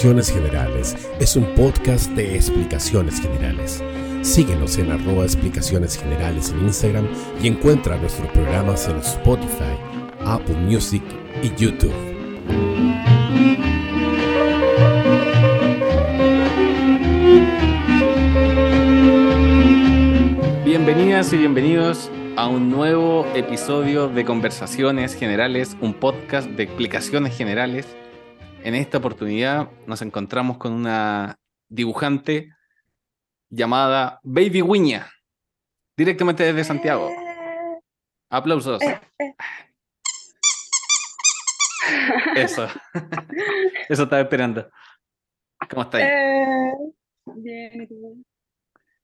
Explicaciones Generales es un podcast de explicaciones generales. Síguenos en arroba explicaciones generales en Instagram y encuentra nuestros programas en Spotify, Apple Music y YouTube. Bienvenidas y bienvenidos a un nuevo episodio de Conversaciones Generales, un podcast de explicaciones generales. En esta oportunidad nos encontramos con una dibujante llamada Baby Wiña, directamente desde Santiago. Aplausos. Eso. Eso estaba esperando. ¿Cómo estáis? Eh, bien.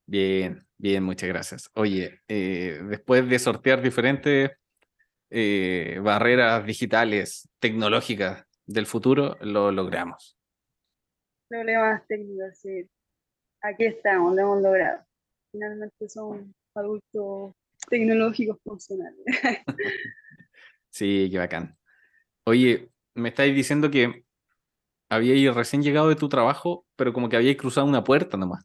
Bien, bien, muchas gracias. Oye, eh, después de sortear diferentes eh, barreras digitales, tecnológicas del futuro, lo logramos. Problemas técnicos, sí. Aquí estamos, lo hemos logrado. Finalmente son adultos tecnológicos funcionales. Sí, qué bacán. Oye, me estáis diciendo que habíais recién llegado de tu trabajo, pero como que habíais cruzado una puerta nomás.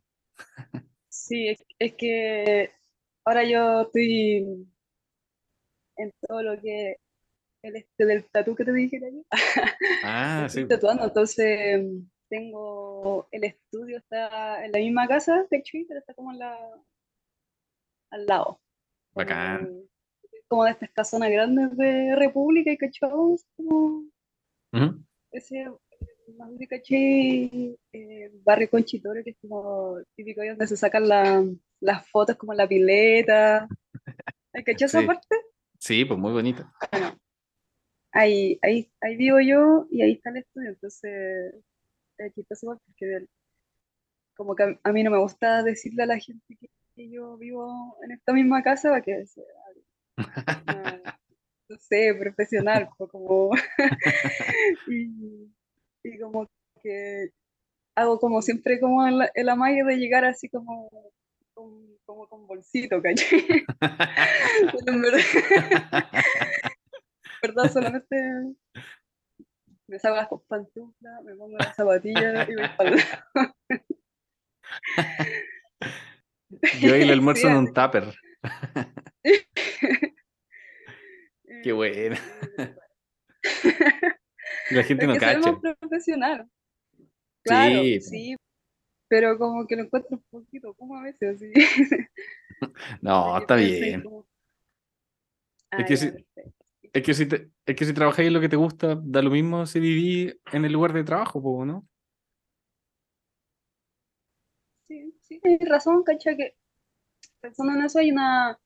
Sí, es, es que ahora yo estoy en todo lo que el este del tatú que te dije ayer. Ah, sí. Tatuando, entonces tengo el estudio está en la misma casa de Chuy, pero está como en la al lado. Bacán. Como, como de estas casonas grandes de República y cachao, es como ese más de caché eh, barrio Conchitoro, que es como típico ahí donde se sacan la- las fotos como en la pileta. ¿Hay cachado esa Sí. parte? Sí, pues muy bonito. Ahí, ahí, ahí vivo yo y ahí está el estudio, entonces es chistoso igual porque como que a, mí no me gusta decirle a la gente que, yo vivo en esta misma casa para que sea una- no sé, profesional, como y, y como que hago como siempre como el, el amague de llegar así como con, como con bolsito, ¿cachai? Verdad, solamente me saco las pantuflas, me pongo las zapatillas y para el Yo y el almuerzo en un tupper. Qué bueno. La gente no soy cacha. más profesional. Claro, Sí, sí, pero como que lo encuentro un poquito como a veces así. No, está bien. como, Es "Ah, que perfecto". Es que si te- es que si trabajáis en lo que te gusta, da lo mismo si vivís en el lugar de trabajo, ¿no? Sí, sí, tienes razón, cacha, que pensando en eso hay una,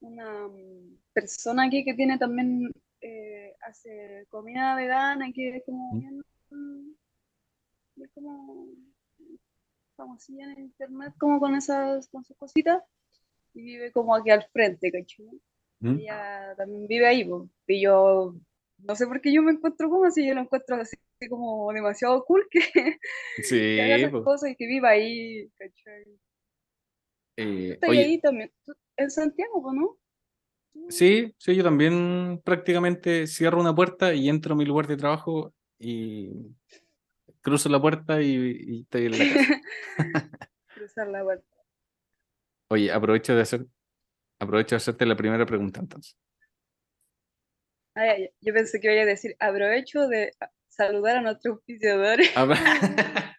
una mm, persona aquí que tiene también, eh, hace comida vegana que es como Mm. bien, mm, es como famosilla en internet, como con esas, con sus cositas, y vive como aquí al frente, ¿cachai? ¿Mm? Ella también vive ahí, y yo no sé por qué yo me encuentro como así, yo lo encuentro así como demasiado cool que, Sí, que haga esas po. cosas y que viva ahí, ¿cachai? Eh, Estoy oye, ahí también, en Santiago, ¿no? Sí, sí, yo también prácticamente cierro una puerta y entro a mi lugar de trabajo y cruzo la puerta y, y estoy en la casa. Cruzar la puerta. Oye, aprovecho de hacer, aprovecho de hacerte la primera pregunta entonces. Ah, ya. Yo pensé que iba a decir, aprovecho de saludar a nuestros auspiciadores.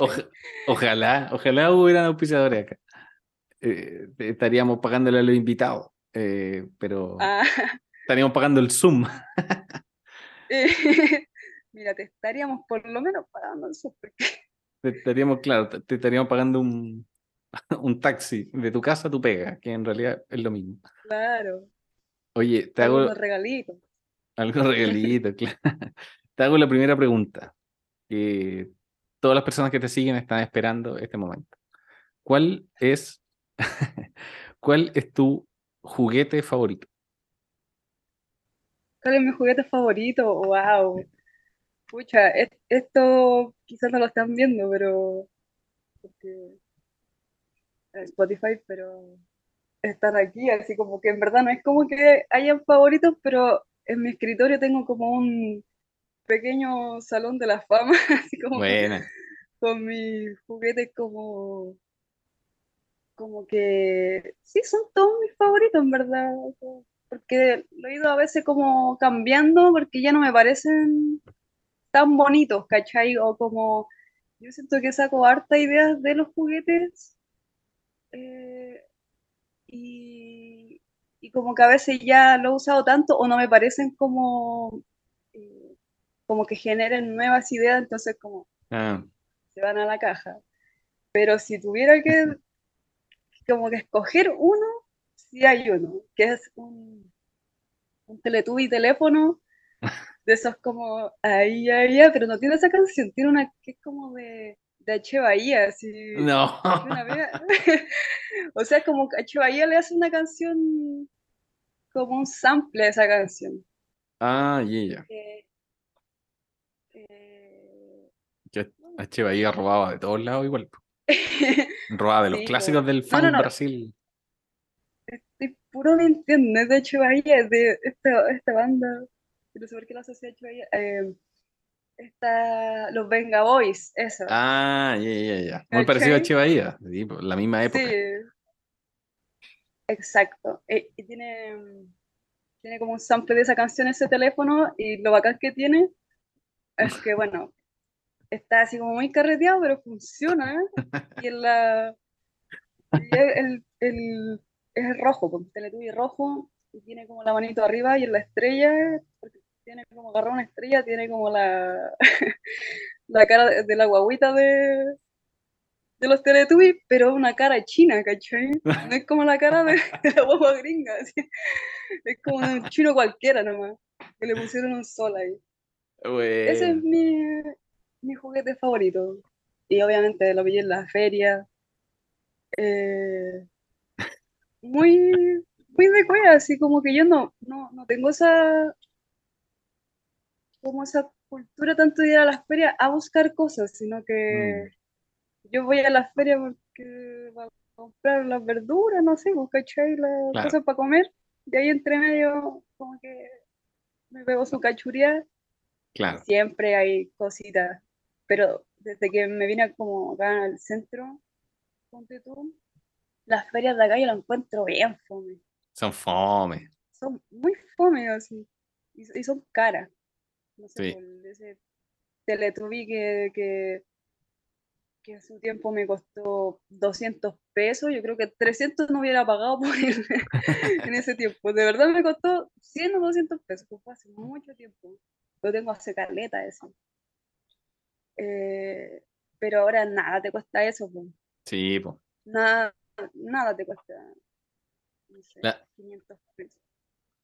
Oja- ojalá, ojalá hubieran auspiciadores acá. Eh, estaríamos pagándole a los invitados, eh, pero Ah, estaríamos pagando el Zoom. eh, mira, te estaríamos por lo menos pagando eso, porque Te estaríamos, claro, te estaríamos pagando un, un taxi de tu casa a tu pega, que en realidad es lo mismo. claro, Oye, te hago algunos regalitos. algo regalito, claro. Te hago la primera pregunta, que todas las personas que te siguen están esperando este momento. ¿Cuál es, cuál es tu juguete favorito? ¿Cuál es mi juguete favorito? ¡Wow! Pucha, es- esto quizás no lo están viendo, pero. Porque. Spotify, pero. Están aquí, así como que en verdad no es como que hayan favoritos, pero en mi escritorio tengo como un. pequeño salón de la fama, así como con mis juguetes como, como que, sí, son todos mis favoritos, en verdad, porque lo he ido a veces como cambiando porque ya no me parecen tan bonitos, ¿cachai? O como, yo siento que saco harta ideas de los juguetes eh, y, y como que a veces ya lo he usado tanto o no me parecen como, eh, como que generen nuevas ideas, entonces como Ah, se van a la caja. Pero si tuviera que como que escoger uno, sí hay uno, que es un, un Teletubby teléfono, de esos como ahí, ahí, pero no tiene esa canción, tiene una que es como de, de H. Bahía, así. no. o sea, como que H. Bahía le hace una canción, como un sample de esa canción. Ah, ya, ya. Eh, eh, a Bahía robaba de todos lados igual. Robaba de los Sí, clásicos del fan no, no. Brasil. estoy puro mintiendo, es de H. Bahía, es de esta, esta banda, no sé por qué la asocia a H. Bahía, eh, está los Venga Boys, eso. Ah, ya, ya, ya. Muy parecido a ¿Cachai? Che Bahía. sí, po, la misma época. Sí, exacto. Eh, y tiene, tiene como un sample de esa canción ese teléfono y lo bacán que tiene es que, bueno, está así como muy carreteado, pero funciona. Y en la, y el, el- es rojo, con Teletubby rojo y tiene como la manito arriba y en la estrella, porque tiene como agarrar una estrella, tiene como la, la cara de, de la guaguita de, de los Teletubbies, pero una cara china, ¿cachai? No es como la cara de, de la guagua gringa. Es como de un chino cualquiera nomás, que le pusieron un sol ahí. Ese es mi, mi juguete favorito. Y obviamente lo pillé en la feria. Eh, muy, muy de cueva, así como que yo no, no, no tengo esa, como esa cultura tanto de ir a las ferias a buscar cosas, sino que Mm. yo voy a las ferias porque para comprar las verduras, no sé, pues, ¿cachai? Las Claro. cosas para comer. Y ahí entre medio, como que me pego su cachuría. claro. Siempre hay cositas, pero desde que me vine como acá al centro, ponte tú, las ferias de acá yo las encuentro bien fome. Son fome. Son muy fome así, y, y son caras. No sé, Sí. por ese Teletubby que, que, que en su tiempo me costó 200 pesos, yo creo que 300 no hubiera pagado por él en ese tiempo. De verdad me costó 100 o 200 pesos, pues fue hace mucho tiempo. Lo tengo hace caleta eso. Eh, pero ahora nada te cuesta eso, pues. Sí, po. Nada, nada te cuesta, no sé, La- 500 pesos.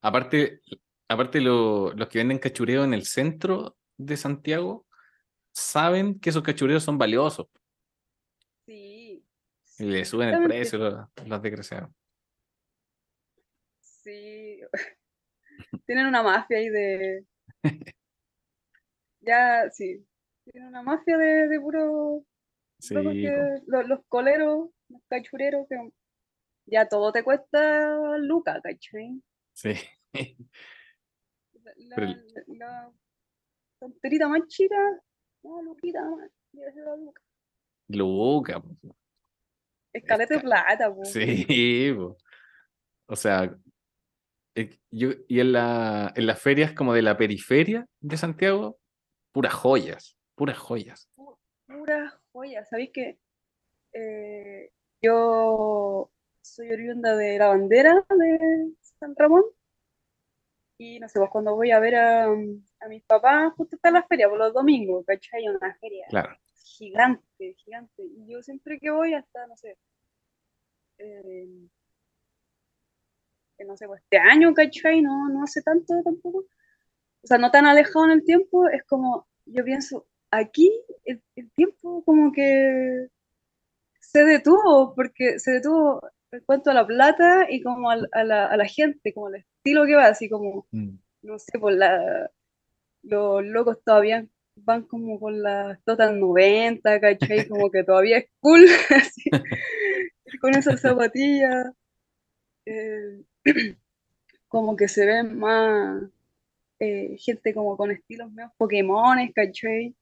Aparte, aparte lo- los que venden cachureo en el centro de Santiago saben que esos cachureos son valiosos Sí, y le suben el precio los, los desgraciados. Sí, tienen una mafia ahí de... Ya, sí, tienen una mafia de, de puro... Sí, que- los coleros, los cachureros, que ya todo te cuesta lucas, ¿cachai? sí. La, Pero la, tonterita más chica, no, luquita más, debe ser la luca. Luca. Escalete de plata, po. Sí, po. O sea, yo, y en la, en las ferias como de la periferia de Santiago, puras joyas, puras joyas. Pura joya, ¿sabéis que eh, yo soy oriunda de la bandera de San Ramón? Y no sé, pues cuando voy a ver a, a mis papás, justo está la feria, por los domingos, ¿cachai? Una feria Claro, gigante, gigante. Y yo siempre que voy hasta, no sé, eh, no sé, pues este año, ¿cachai? No, no hace tanto tampoco. O sea, no tan alejado en el tiempo, es como, yo pienso, aquí el, el tiempo como que se detuvo, porque se detuvo en cuanto a la plata y como a, la, a la gente, como al estilo que va, así como, Mm. no sé, por la, los locos todavía van como con las total 90, ¿cachai? Como que todavía es cool, así, con esas zapatillas, eh, como que se ven más, eh, gente como con estilos medio Pokémones, ¿cachai?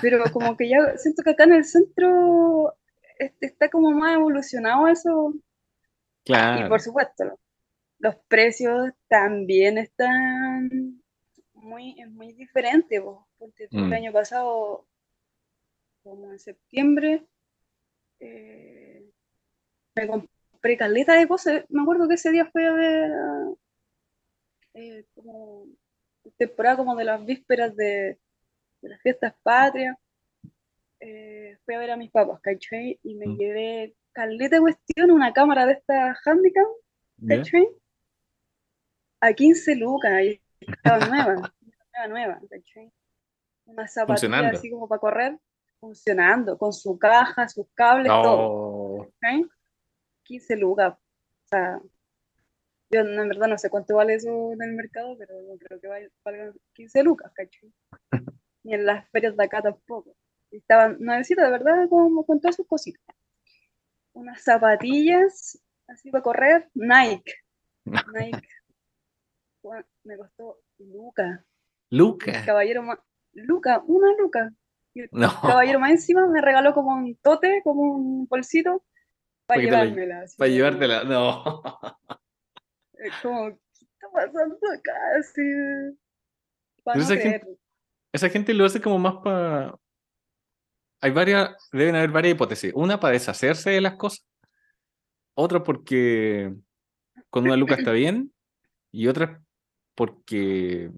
Pero como que ya siento que acá en el centro está como más evolucionado eso. Y Claro. por supuesto, los precios también están muy, es muy diferente. po. Ponte tú, el Mm. año pasado, como en septiembre, eh, me compré caleta de cosas. Me acuerdo que ese día fui a ver eh, como temporada como de las vísperas de, de las fiestas patrias. Eh, fui a ver a mis papás, ¿cachai? Y me Mm. llevé caleta cuestión, una cámara de esta handicap, ¿Ya? ¿cachai? A 15 lucas, y estaba nueva, nueva, nueva, ¿cachai? Una zapatilla así como para correr, funcionando, con su caja, sus cables, todo, Oh, ¿cachai? 15 lucas. O sea, yo en verdad no sé cuánto vale eso en el mercado, pero no creo que val- valgan 15 lucas, ¿cachai? Ni en las ferias de acá tampoco. Estaban nuevecitas, de verdad, como con todas sus cositas. Unas zapatillas, así para correr, Nike. Nike. Bueno, Me costó Luca. El Luca. caballero más. Luca, una Luca. Y el No. caballero más encima me regaló como un tote, como un bolsito, para llevármela. Para llevártela. No. Es como, ¿qué está pasando acá? Así, para no esa gente-. Esa gente lo hace como más para. Hay varias, deben haber varias hipótesis. Una para deshacerse de las cosas, otra porque con una luca está bien, y otra porque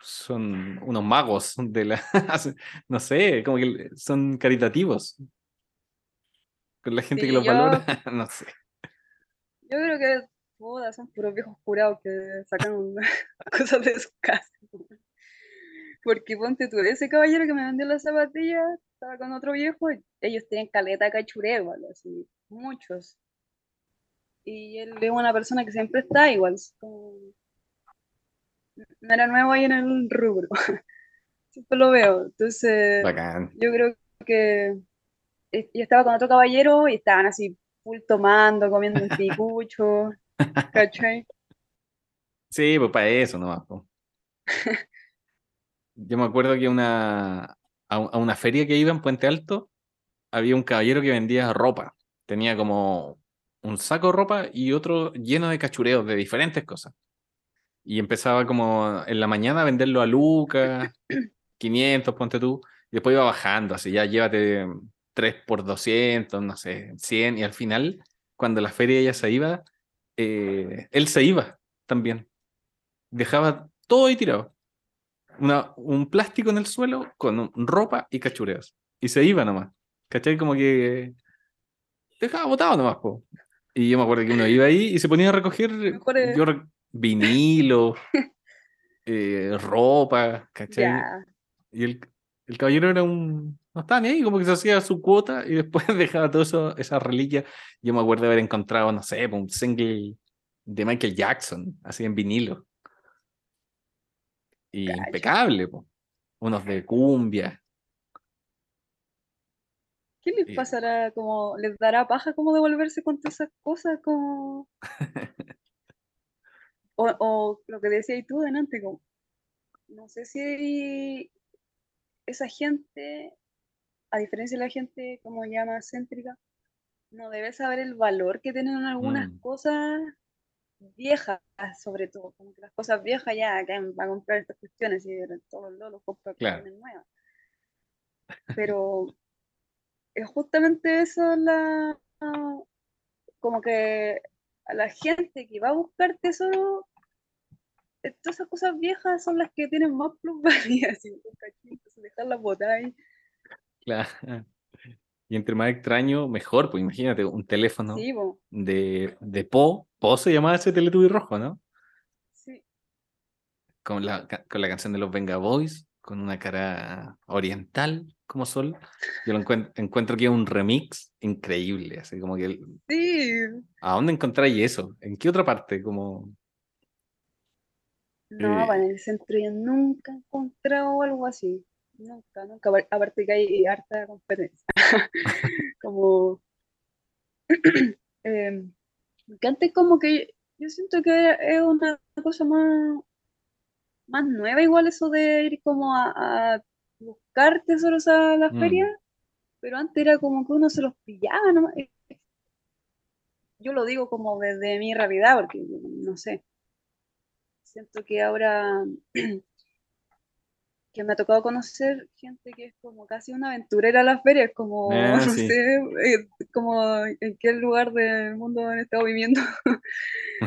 son unos magos de la. No sé, como que son caritativos. Con la gente que los yo- valora, no sé. Yo creo que todas son puros viejos curados que sacan cosas de su casa. Porque ponte tú, ese caballero que me vendió las zapatillas estaba con otro viejo, ellos tienen caleta cachureo, así, muchos. Y él es una persona que siempre está igual, como- no era nuevo ahí en el rubro. Siempre lo veo. Entonces, Bacán. yo creo que eh, yo estaba con otro caballero y estaban así full tomando, comiendo un ticucho, ¿cachai? Sí, pues para eso nomás. po. Yo me acuerdo que una, a, un- a una feria que iba en Puente Alto, había un caballero que vendía ropa. Tenía como un saco de ropa y otro lleno de cachureos de diferentes cosas. Y empezaba como en la mañana a venderlo a Lucas, 500, ponte tú, y después iba bajando, así ya llévate 3 por 200, no sé, 100, y al final, cuando la feria ya se iba, eh, él se iba también. Dejaba todo ahí tirado. Una, un plástico en el suelo con ropa y cachureos. Y se iba nomás. ¿Cachai? Como que dejaba botado nomás, po. Y yo me acuerdo que uno iba ahí y se ponía a recoger yo vinilo, eh, ropa, ¿cachai? Y el, el caballero era un. No estaba ni ahí, como que se hacía su cuota y después dejaba todo eso, esa reliquia. Yo me acuerdo de haber encontrado, no sé, un single de Michael Jackson, así en vinilo. Y impecable, po. Unos de cumbia. ¿qué les Eh. pasará? Como, ¿les dará paja como devolverse con todas esas cosas? Como... O, o lo que decías tú delante, como, no sé si esa gente, a diferencia de la gente como más céntrica, no debe saber el valor que tienen algunas Mm. cosas viejas, sobre todo, como que las cosas viejas ya, que va a comprar estas cuestiones y todos los lolos compran Claro. cuestiones nuevas. Pero es justamente eso la como que a la gente que va a buscar tesoro, eh, todas esas cosas viejas son las que tienen más plusvalía, así, dejarlas botar ahí. Claro. Y entre más extraño, mejor, pues imagínate, un teléfono Sí, de, de Po. Po se llamaba ese Teletubby rojo, ¿no? sí. con la, con la canción de los Venga Boys, con una cara oriental como Sol. Yo lo encuent- encuentro que es un remix increíble, así como que, el- Sí, ¿a dónde encontráis eso? ¿En qué otra parte? Como, no, Eh. en el centro yo nunca he encontrado algo así. Nunca, nunca. apar- Aparte que hay harta competencia. Como. em, que antes, como que yo siento que es una cosa más. más nueva igual eso de ir como a, a buscar tesoros a la Mm. feria, pero antes era como que uno se los pillaba, ¿no? Yo lo digo como desde mi realidad, porque no sé. Siento que ahora que me ha tocado conocer gente que es como casi una aventurera a las ferias, como, Ah, no sí. sé, eh, como en qué lugar del mundo han estado viviendo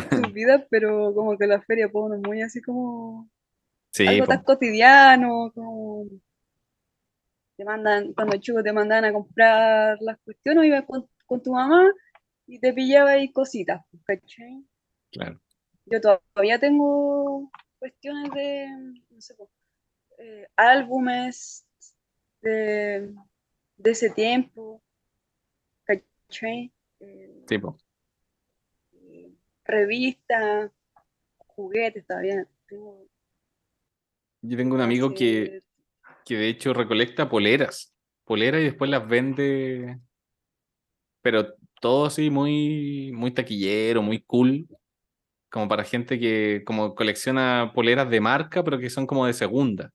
sus vidas, pero como que la feria pone muy así como Sí, algo po. tan cotidiano, como te mandan, cuando chico te mandaban a comprar las cuestiones, ibas con, con tu mamá y te pillaba ahí cositas, ¿cachai? claro. Yo todavía tengo cuestiones de, no sé, po, eh, álbumes de, de ese tiempo, ¿cachai? Eh, revistas, juguetes todavía. Tengo Yo tengo un amigo que, que de hecho recolecta poleras, poleras y después las vende, pero todo así muy, muy taquillero, muy cool, como para gente que como colecciona poleras de marca, pero que son como de segunda.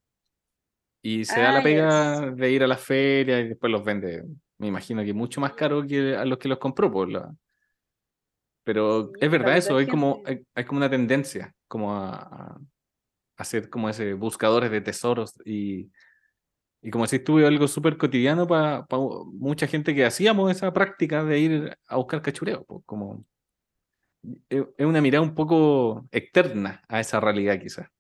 Y se da la Ah, pega de ir a la feria y después los vende, me imagino que mucho más caro que a los que los compró, por la... Pero Sí, es verdad eso, hay como, hay, hay como una tendencia como a, a hacer como ese buscadores de tesoros y, y como si estuve algo súper cotidiano para mucha gente que hacíamos esa práctica de ir a buscar cachureo, pues, como es es una mirada un poco externa a esa realidad quizás.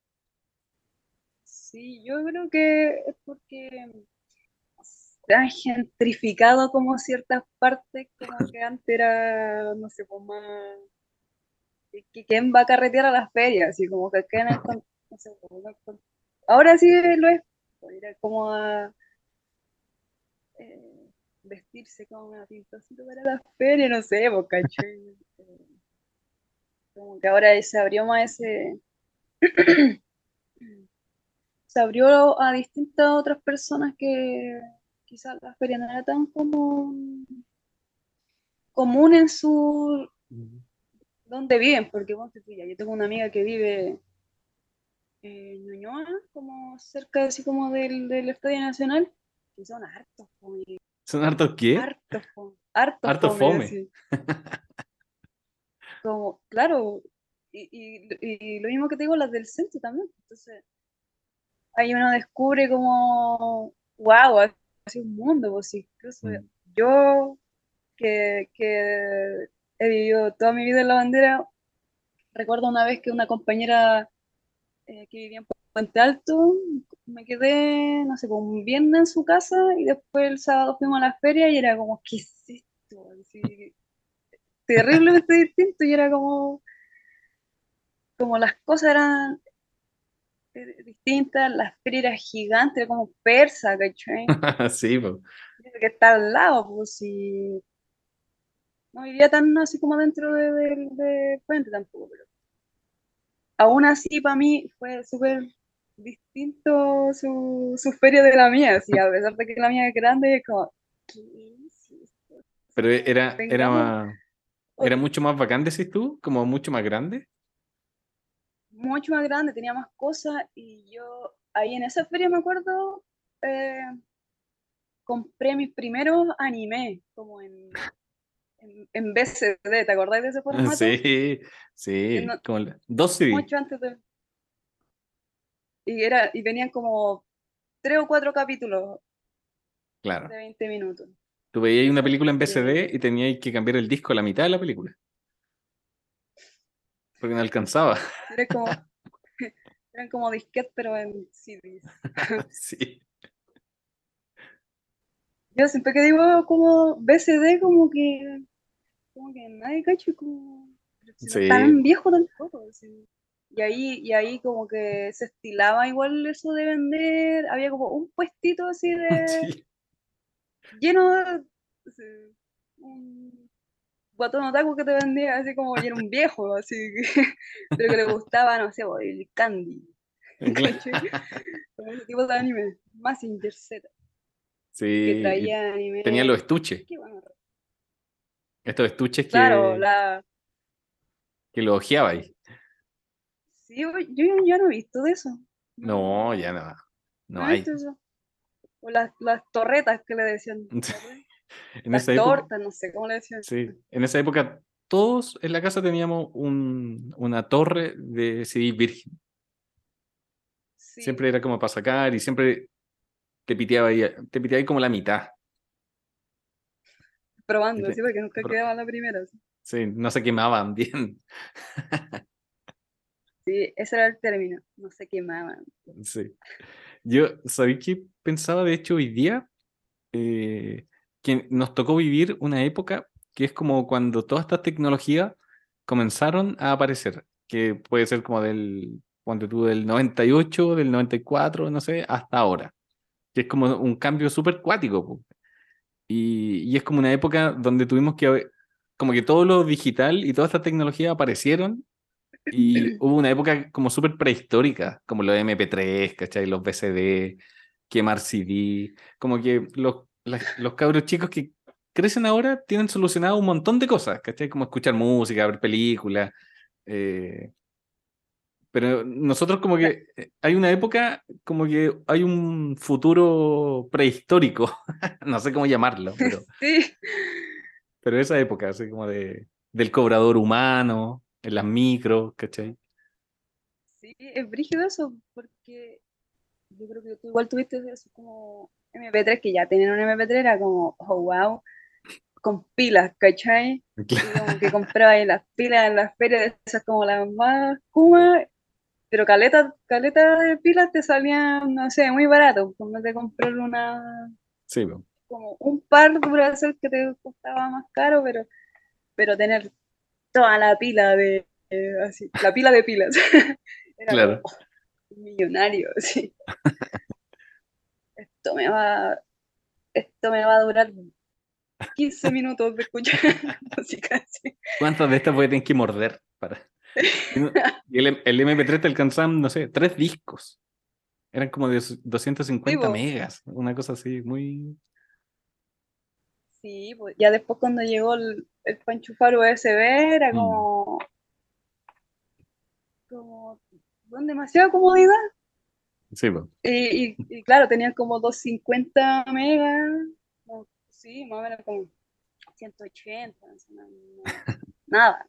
Sí, yo creo que es porque se han gentrificado como ciertas partes, como que antes era, no sé, pues más, quién va a carretear a las ferias, así como que con- no sé, como con- ahora sí lo es, pues, ir a como eh, vestirse como una pintosito para la feria, no sé, pues, ¿cachai? Eh, Como que ahora se abrió más ese, se abrió a distintas otras personas que quizás la feria no era tan como común en su donde viven, porque ya, yo tengo una amiga que vive en Ñuñoa, como cerca así como del, del Estadio Nacional, y son hartos fome, ¿Son hartos qué? hartos fome, hartos fome, fome. Como, claro, y, y, y lo mismo que te digo, las del centro también, entonces ahí uno descubre como, wow, así un mundo, pues incluso Mm. yo que, que he vivido toda mi vida en la bandera, recuerdo una vez que una compañera eh, que vivía en Puente Alto, me quedé, no sé, como un viernes en su casa y después el sábado fuimos a la feria y era como, ¿qué es esto? Así, terriblemente distinto y era como, como las cosas eran distintas, la feria era gigante, era como persa, ¿cachai? sí, pues. Que está al lado, pues si no vivía tan así como dentro de, de, de Puente tampoco, pero aún así para mí fue súper distinto su, su feria de la mía, así, a pesar de que la mía es grande, es como, ¿qué es esto? Pero era, era, era mucho más bacán, decís tú, como mucho más grande. Mucho más grande, tenía más cosas y yo ahí en esa feria me acuerdo, eh, compré mis primeros animes, como en, en, en BCD, ¿te acordás de ese formato? Sí, sí, no- como la- dos CD, mucho antes de... Y, era, y venían como tres o cuatro capítulos claro. de 20 minutos. Tú veías una película en Y- BCD y tenías que cambiar el disco a la mitad de la película. Porque no alcanzaba. Era como, eran como disquetes, pero en CDs. Sí. Yo siempre que digo como BCD, como que, como que nadie cacho, como, si no Sí. tan viejo tampoco. Y ahí, y ahí como que se estilaba igual eso de vender, había como un puestito así de, Sí. lleno de, así, un botón otaku que te vendía así como, y era un viejo, así que, pero que le gustaba, no sé, el candy. Como ese tipo de anime, Mazinger Z, Sí, que y traía anime. tenía los estuches, Qué bueno. estos estuches Claro, que, la. que lo ojeaba ahí. Sí, yo, yo no he visto de eso. No, ya no. No ¿No hay. eso? O las, las torretas que le decían. En Las esa época, no sé cómo le decían. sí, en esa época todos en la casa teníamos un, una torre de CD virgen. Sí, Siempre era como para sacar y siempre te piteaba ahí, te piteaba ahí como la mitad. probando, sí, porque nunca pro- quedaba la primera. sí. Sí, no se quemaban bien. Sí, ese era el término, no se quemaban. Sí. Yo, ¿sabéis qué pensaba de hecho hoy día? Eh, que nos tocó vivir una época que es como cuando todas estas tecnologías comenzaron a aparecer, que puede ser como del, ponte tú, del 98, del 94, no sé, hasta ahora, que es como un cambio súper cuático. Y, y es como una época donde tuvimos que, como que todo lo digital y toda esta tecnología aparecieron y hubo una época como súper prehistórica, como los MP3, ¿cachai? Los VCD, quemar CD, como que los, las- los cabros chicos que crecen ahora tienen solucionado un montón de cosas, ¿cachai? Como escuchar música, ver películas. eh, pero nosotros como que eh, hay una época, como que hay un futuro prehistórico, no sé cómo llamarlo, pero, Sí, pero esa época, así como de, del cobrador humano, en las micros, ¿cachai? sí, es brígido eso, porque yo creo que tú igual tuviste eso como MP3, que ya tenían un MP3, era como, oh, wow, con pilas, ¿cachai? Y como que compraba ahí las pilas en las ferias, esas como las más kuma, pero caleta, caleta de pilas te salían, no sé, muy barato, como de comprar una, Sí, po. como un par de Duracell que te costaba más caro, pero, pero tener toda la pila de, eh, así, la pila de pilas, era Claro. como, oh, millonario, sí. Esto me va, esto me va a durar 15 minutos de escuchar música así. ¿Cuántas de estas voy a tener que morder para? Y el, el MP3 te alcanzaban, no sé, tres discos. Eran como de 250 Sí, megas, una cosa así, muy... Sí, pues ya después cuando llegó el, el pa' enchufar USB era Mm. como, como con demasiada comodidad. Sí. Y, y- y claro, tenían como 250 megas, no, sí, más o menos como 180, no no- nada.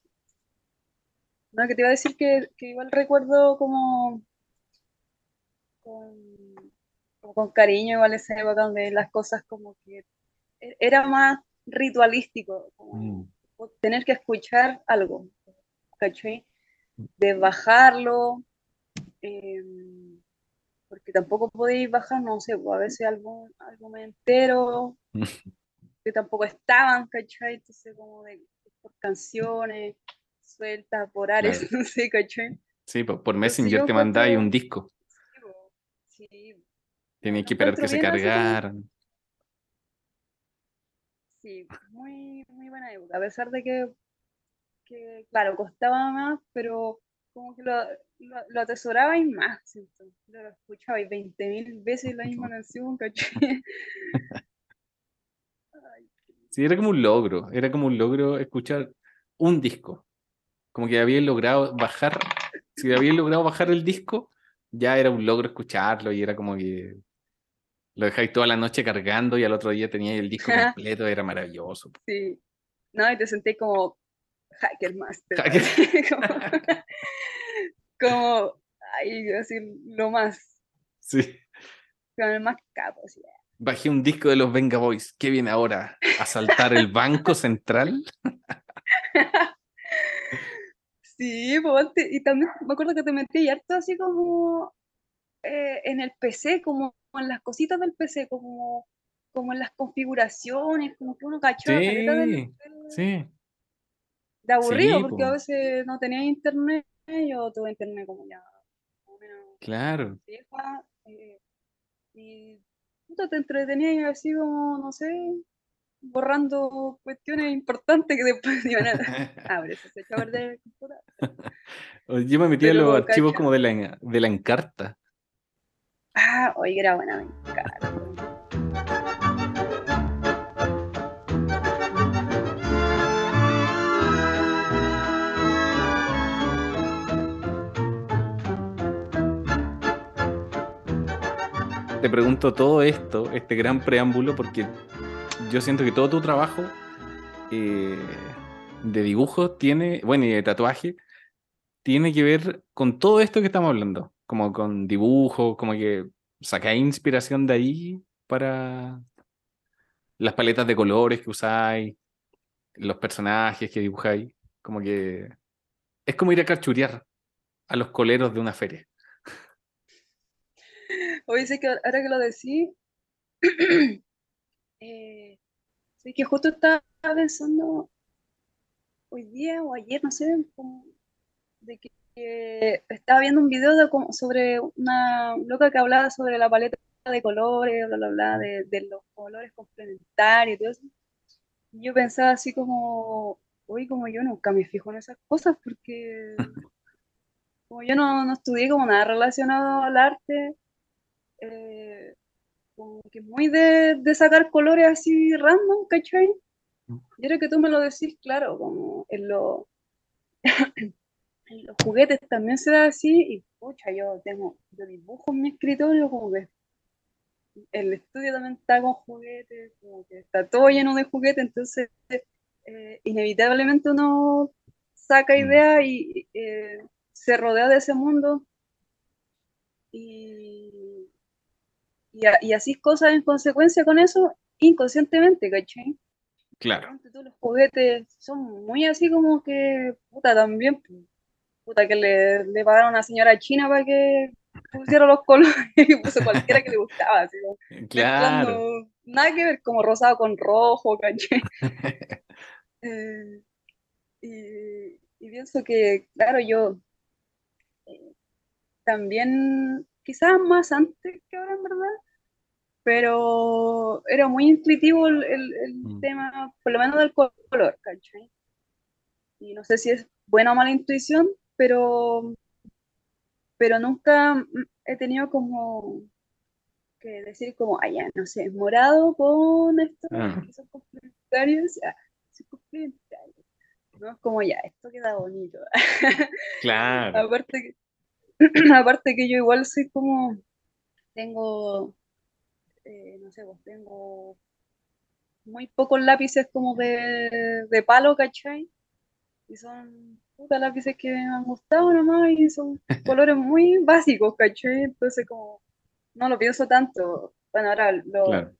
No, que te iba a decir que, que igual recuerdo como con, como con cariño igual esa época donde las cosas como que e- era más ritualístico, como Mm. tener que escuchar algo, ¿cachai? De bajarlo, porque tampoco podéis bajar, no sé, pues, a veces algún álbum entero, que tampoco estaban, ¿cachai? Entonces como de por canciones, sueltas, por Claro. no sé, ¿cachai? Sí, po, por Entonces Messenger yo te mandáis un disco. Sí, sí, que esperar que se cargaran. Sí, muy, muy buena época, a pesar de que, que, claro, costaba más, pero como que lo, lo, lo atesorabais más, siento. Lo escuchabais 20.000 veces la misma canción, ¿cachai? Ay, Sí, era como un logro, era como un logro escuchar un disco. Como que habían logrado bajar, si habían logrado bajar el disco, ya era un logro escucharlo y era como que lo dejáis toda la noche cargando y al otro día teníais el disco completo, era maravilloso. sí. No, y te sentí como Hacker Master. Hacker. como, como, ay, así, lo más, Sí. como el más capo, así. Bajé un disco de los Venga Boys. ¿Qué viene ahora? ¿Asaltar el Banco Central? Sí, pues, y también me acuerdo que te metí harto así como eh, en el PC, como en las cositas del PC, como, como en las configuraciones, como que uno cachaba caleta del- Sí, del- sí. de aburrido, Sí, porque a veces no tenía internet, yo tuve internet como ya Claro. vieja, eh, y puta, te entretenías así como, no sé, borrando cuestiones importantes que después iban a... Ah, pero eso se echó a perder el computador. Yo me metí en los archivos como de la, de la encarta. Ah, oye, era buena, me encanta. Te pregunto todo esto, este gran preámbulo, porque yo siento que todo tu trabajo eh, de dibujo tiene, bueno, y de tatuaje, tiene que ver con todo esto que estamos hablando, como con dibujo, como que sacáis inspiración de ahí para las paletas de colores que usáis, los personajes que dibujáis, como que es como ir a cachurear a los coleros de una feria. Oye, sé que ahora que lo decís, eh, sé que justo estaba pensando hoy día o ayer, no sé, de que estaba viendo un video de, sobre una loca que hablaba sobre la paleta de colores, bla, bla, bla, de, de los colores complementarios y todo eso. Y yo pensaba así como, uy, como yo nunca me fijo en esas cosas porque como yo no, no estudié como nada relacionado al arte, eh, como que muy de, de, sacar colores así random, ¿cachai? Mm. Y ahora que tú me lo decís, claro, como en, lo, en los juguetes también se da así, y pucha, yo tengo, yo dibujo en mi escritorio como que el estudio también está con juguetes, como que está todo lleno de juguetes, entonces eh, inevitablemente uno saca mm. ideas y eh, se rodea de ese mundo y, y, así cosas en consecuencia con eso inconscientemente, ¿cachai? Claro. los juguetes son muy así como que, puta, también, puta, que le, le pagaron a una señora china para que pusiera los colores y puso cualquiera que le gustaba. Así, claro. nada que ver, como rosado con rojo, ¿cachai? Eh, y, pienso que, claro, yo eh, también, quizás más antes que ahora en verdad, pero era muy intuitivo el, mm. tema, por lo menos del color, ¿cachai? Y no sé si es buena o mala intuición, pero, pero nunca he tenido como que decir como, ah, ya, no sé, morado con esto, ah. que son complementarios, no es como ya, esto queda bonito. Claro. aparte, que, aparte que yo igual soy como, tengo, eh, no sé, pues tengo muy pocos lápices como de, de palo, ¿cachai? Y son putas lápices que me han gustado nomás y son colores muy básicos, ¿cachai? Entonces como no lo pienso tanto. Bueno, ahora, lo,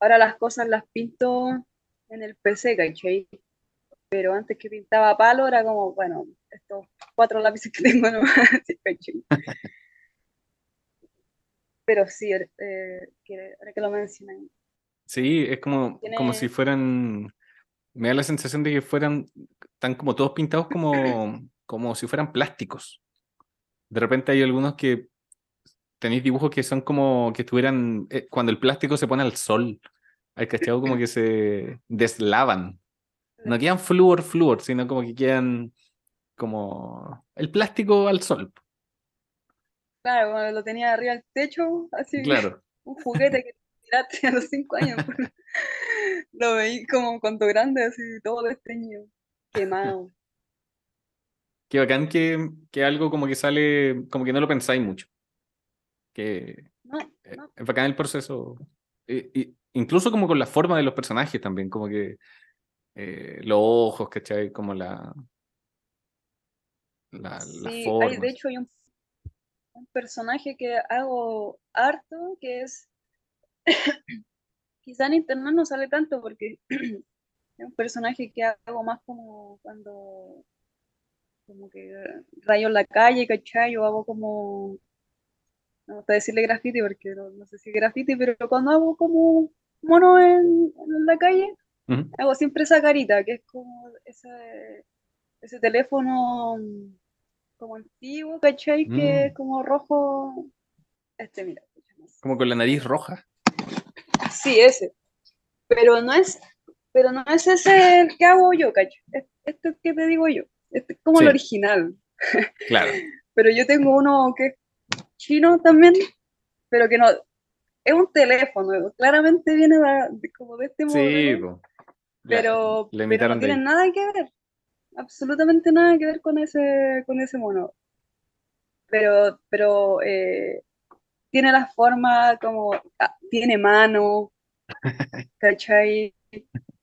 ahora las cosas las pinto en el PC, ¿cachai? pero antes que pintaba palo era como, bueno, estos cuatro lápices que tengo nomás, pero sí, eh, ahora que lo mencionan. Sí, es como, como si fueran, me da la sensación de que fueran, tan como todos pintados como, como si fueran plásticos. De repente hay algunos que tenéis dibujos que son como que estuvieran, eh, cuando el plástico se pone al sol, hay cachado como que se deslavan no quedan flúor, flúor, sino como que quedan como el plástico al sol. Claro, cuando lo tenía arriba del techo, así claro. un juguete que tiraste a los cinco años. Pues. lo veí como cuanto grande, así todo desteñido, quemado. Qué bacán que, que algo como que sale, como que no lo pensáis mucho. Que no, eh, es bacán el proceso. incluso como con la forma de los personajes también, como que eh, los ojos, ¿cachai? Como la. La, sí, hay, de hecho, hay un, personaje que hago harto que es. quizá en internet no sale tanto porque es un personaje que hago más como cuando. como que rayo en la calle, ¿cachai? O hago como. No gusta decirle graffiti porque no, sé si es graffiti, pero cuando hago como mono en la calle, Hago siempre esa carita, que es como ese, ese teléfono como antiguo, ¿cachai? Que es mm. como rojo. Este, mira. Como con la nariz roja. Sí, ese. Pero no es, pero no es ese el que hago yo, ¿cachai? Esto es que te digo yo. Este es como el original. Claro. pero yo tengo uno que es chino también, pero que no. Es un teléfono, claramente viene de, como de este modelo. Sí, pero, no tienen nada que ver, absolutamente nada que ver con ese, con ese mono. Pero, pero eh, tiene la forma como, ah, tiene mano, ¿cachai?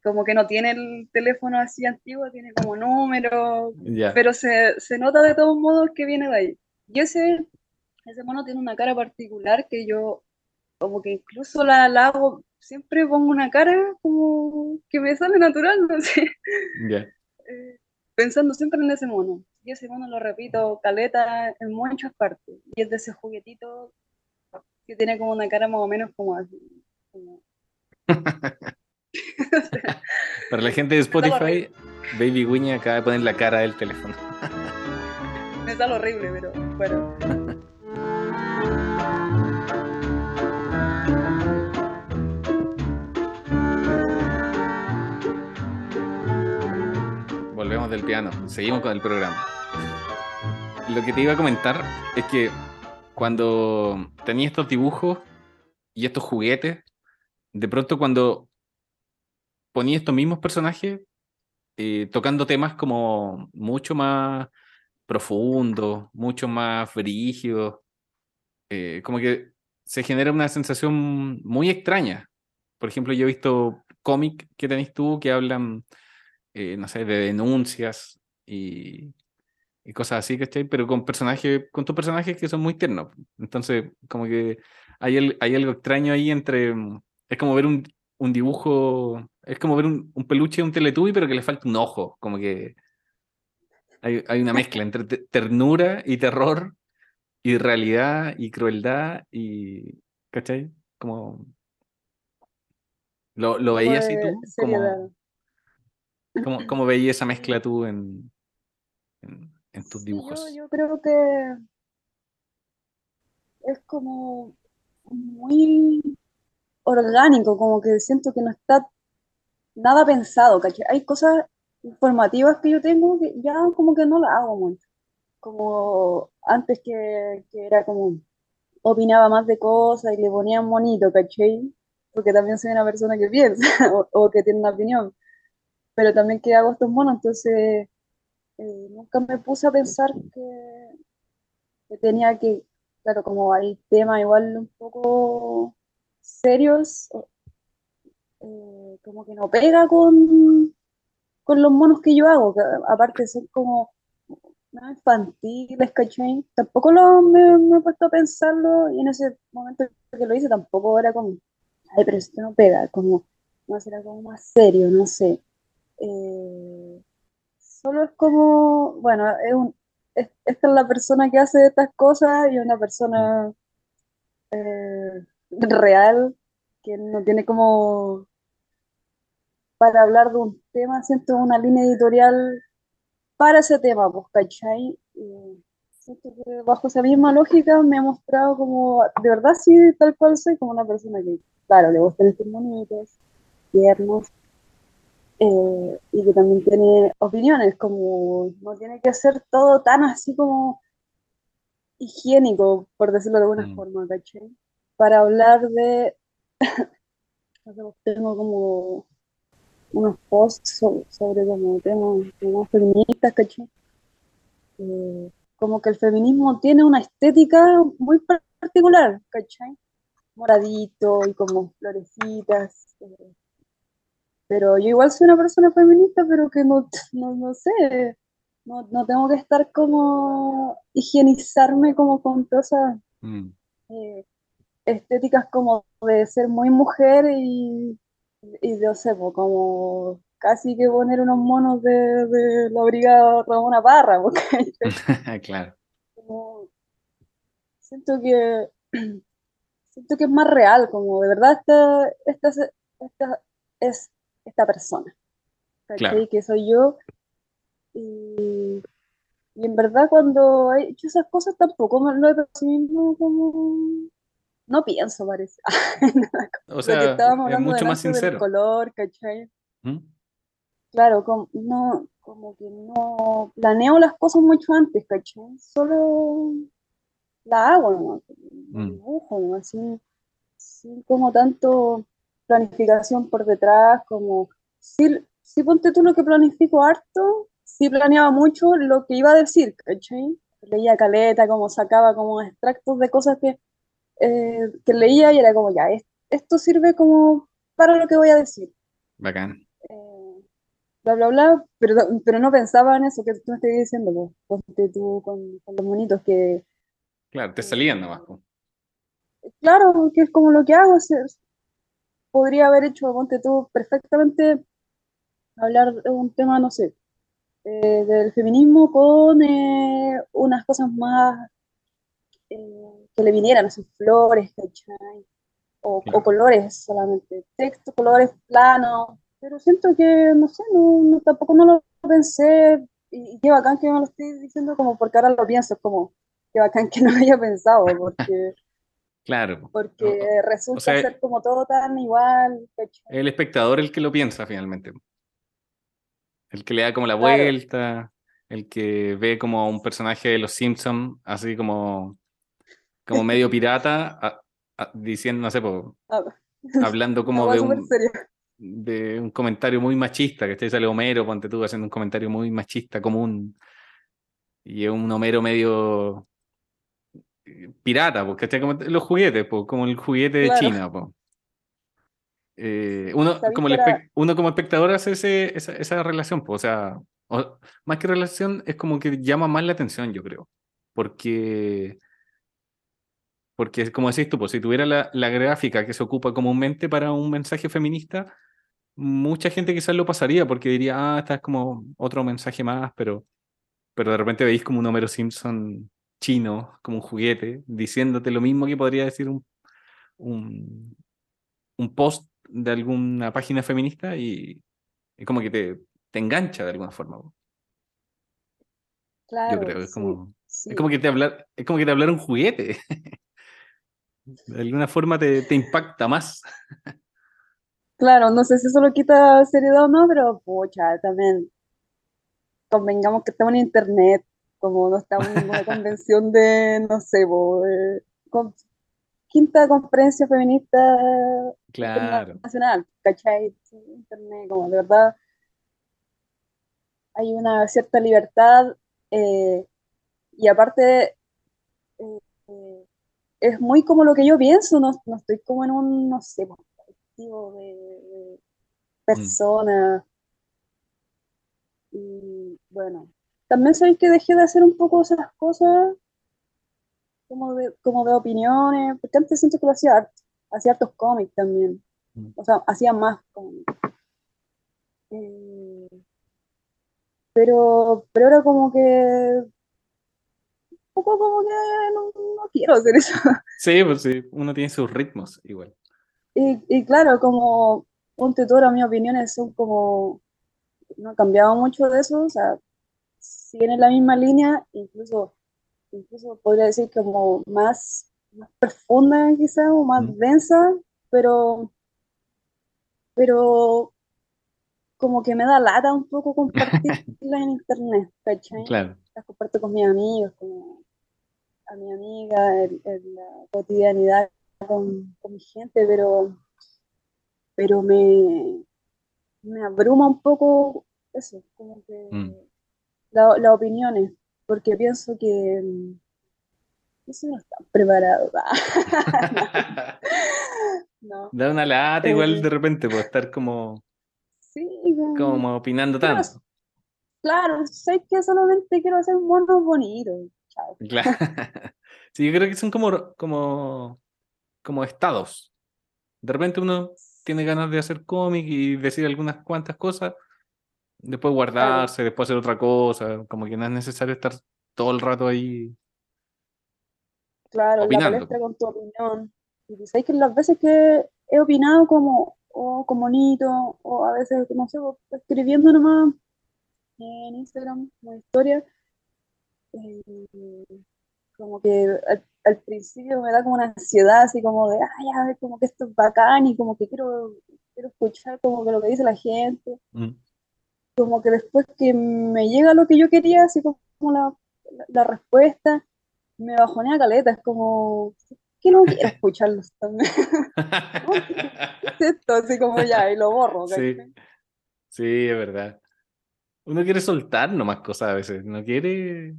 Como que no tiene el teléfono así antiguo, tiene como número, pero se, se, nota de todos modos que viene de ahí. Y ese, ese mono tiene una cara particular que yo, como que incluso la, la hago, siempre pongo una cara como que me sale natural, no sé. Eh, pensando siempre en ese mono. Y ese mono lo repito, caleta en muchas partes. Y es de ese juguetito que tiene como una cara más o menos como así. Para la gente de Spotify, Baby Winnie acaba de poner la cara del teléfono. Me sale horrible, pero bueno. del piano, seguimos con el programa. Lo que te iba a comentar es que cuando tenía estos dibujos y estos juguetes, de pronto cuando ponía estos mismos personajes eh, tocando temas como mucho más profundos, mucho más brígidos, eh, como que se genera una sensación muy extraña. Por ejemplo, yo he visto cómics que tenéis tú que hablan, eh, no sé, de denuncias y, y cosas así, ¿cachai? Pero con personajes, con tus personajes que son muy tiernos. Entonces, como que hay, hay algo extraño ahí entre. Es como ver un, un dibujo. Es como ver un, un peluche un teletubby, pero que le falta un ojo. Como que. Hay, hay una mezcla entre ternura y terror, y realidad y crueldad, y. ¿cachai? Como. ¿Lo, lo veías así tú? Como, ¿Cómo, ¿Cómo veías esa mezcla tú en, en tus dibujos? Yo, creo que es como muy orgánico, como que siento que no está nada pensado, Hay cosas informativas que yo tengo que ya como que no las hago mucho. Como antes que, era como opinaba más de cosas y le ponía bonito, ¿cachai? Porque también soy una persona que piensa o, o, que tiene una opinión. Pero también que hago estos monos, entonces eh, nunca me puse a pensar que, tenía que, claro, como hay temas igual un poco serios, eh, como que no pega con, con los monos que yo hago, que aparte son como infantiles, ¿cachai? Tampoco lo, me, me, he puesto a pensarlo y en ese momento que lo hice tampoco era como, ay, pero esto no pega, como, no será como más serio, no sé. Eh, solo es como, bueno, es un, esta es la persona que hace estas cosas y una persona eh, real que no tiene como para hablar de un tema, siento una línea editorial para ese tema, pues, ¿cachai? Siento que bajo esa misma lógica me ha mostrado como, de verdad sí, tal cual soy, como una persona que, claro, le gustan estos monitos, tiernos, eh, y que también tiene opiniones, como no tiene que ser todo tan así como higiénico, por decirlo de alguna mm. forma, ¿caché? Para hablar de, tengo como unos posts sobre, como temas, feministas, ¿caché? Eh, como que el feminismo tiene una estética muy particular, ¿cachai? Moradito y como florecitas, eh, pero yo igual soy una persona feminista, pero que no, no, sé, no, tengo que estar como higienizarme como con cosas mm. eh, estéticas como de ser muy mujer y, y no sé, como casi que poner unos monos de, la brigada Ramona Parra, porque claro. siento que siento que es más real, como de verdad esta, esta, esta es esta persona. Claro. Que soy yo. Y, en verdad cuando he hecho esas cosas tampoco lo he mismo como... No pienso, parece. o sea, es mucho más sincero. color, ¿cachai? ¿Mm? Claro, como, no, como que no planeo las cosas mucho antes, ¿cachai? Solo la hago, ¿no? Mm. dibujo, así, sin como tanto planificación por detrás, como si, si ponte tú lo que planifico harto, si planeaba mucho lo que iba a decir, ¿cachai? Leía caleta, como sacaba como extractos de cosas que, eh, que leía y era como, ya, esto sirve como para lo que voy a decir. Bacán. Eh, bla, bla, bla, pero, pero no pensaba en eso que tú me estás diciendo, pues, tú con, los monitos que... Claro, te salían nomás. Claro, que es como lo que hago, podría haber hecho, ponte tú, perfectamente hablar de un tema, no sé, eh, del feminismo con eh, unas cosas más eh, que le vinieran, así flores, O, colores solamente, texto, colores planos, pero siento que, no sé, no, tampoco no lo pensé, y, qué bacán que me lo estoy diciendo como porque ahora lo pienso, es como, qué bacán que no lo haya pensado, porque... Claro. Porque resulta ser como todo tan igual. El espectador el que lo piensa finalmente. El que le da como la vuelta, el que ve como un personaje de los Simpsons, así como, como medio pirata, diciendo, no sé, ah, hablando como de un, de un comentario muy machista, que este sale Homero, ponte tú haciendo un comentario muy machista común. Y es un Homero medio pirata, porque como los juguetes, pues, como el juguete de China. Pues. uno, como uno como espectador hace ese, esa, relación, pues, o sea, más que relación es como que llama más la atención, yo creo. Porque, porque como decís tú, pues, si tuviera la, la gráfica que se ocupa comúnmente para un mensaje feminista, mucha gente quizás lo pasaría porque diría, ah, esta es como otro mensaje más, pero, pero de repente veis como un Homero Simpson chino, como un juguete, diciéndote lo mismo que podría decir un, un, post de alguna página feminista y, es como que te, te, engancha de alguna forma. Claro, Yo creo, es como, es como que te hablar, es como que te hablar un juguete. de alguna forma te, te impacta más. Claro, no sé si eso lo quita seriedad o no, pero pucha, también convengamos que estamos en internet, como no estamos en ninguna convención de, no sé, quinta conferencia feminista claro. nacional, ¿cachai? Internet, como de verdad hay una cierta libertad eh, y aparte eh, es muy como lo que yo pienso, no, estoy como en un, no sé, colectivo de, mm. personas. Y bueno, también sé que dejé de hacer un poco esas cosas como de, como de opiniones, porque antes siento que lo hacía hacía hartos cómics también. Mm. O sea, hacía más cómics. Eh, pero, pero ahora como que un poco como que no, quiero hacer eso. Sí, pues sí, uno tiene sus ritmos igual. Y, y claro, como un tutor, a mis opiniones son como, no ha cambiado mucho de eso, o sea, siguen en la misma línea, incluso, incluso podría decir como más, más profunda quizá, o más densa, pero, pero como que me da lata un poco compartirla en internet, ¿cachai? Claro. Las comparto con mis amigos, como a mi amiga, en, la cotidianidad con, mi gente, pero, pero me, me abruma un poco eso, como que mm las opiniones, porque pienso que mm, eso no está preparado. Da una lata igual de repente, por estar como, sí, como, opinando tanto. Claro, sé que solamente quiero hacer monos bonitos. Claro. Sí, yo creo que son como, como, como estados. De repente uno tiene ganas de hacer cómic y decir algunas cuantas cosas, Después guardarse, después hacer otra cosa, como que no es necesario estar todo el rato ahí. Claro, opinando. la palestra con tu opinión. Y sabes que las veces que he opinado como, o como bonito, o a veces, no sé, escribiendo nomás en Instagram, una historia, eh, como que al, principio me da como una ansiedad, así como de, ay, a ver, como que esto es bacán y como que quiero, quiero escuchar como que lo que dice la gente. Mm como que después que me llega lo que yo quería, así como la, la, respuesta, me bajonea caleta, es como, que no quiero escucharlos también. esto? Así como ya, y lo borro. Sí. sí, es verdad. Uno quiere soltar nomás cosas a veces, no quiere...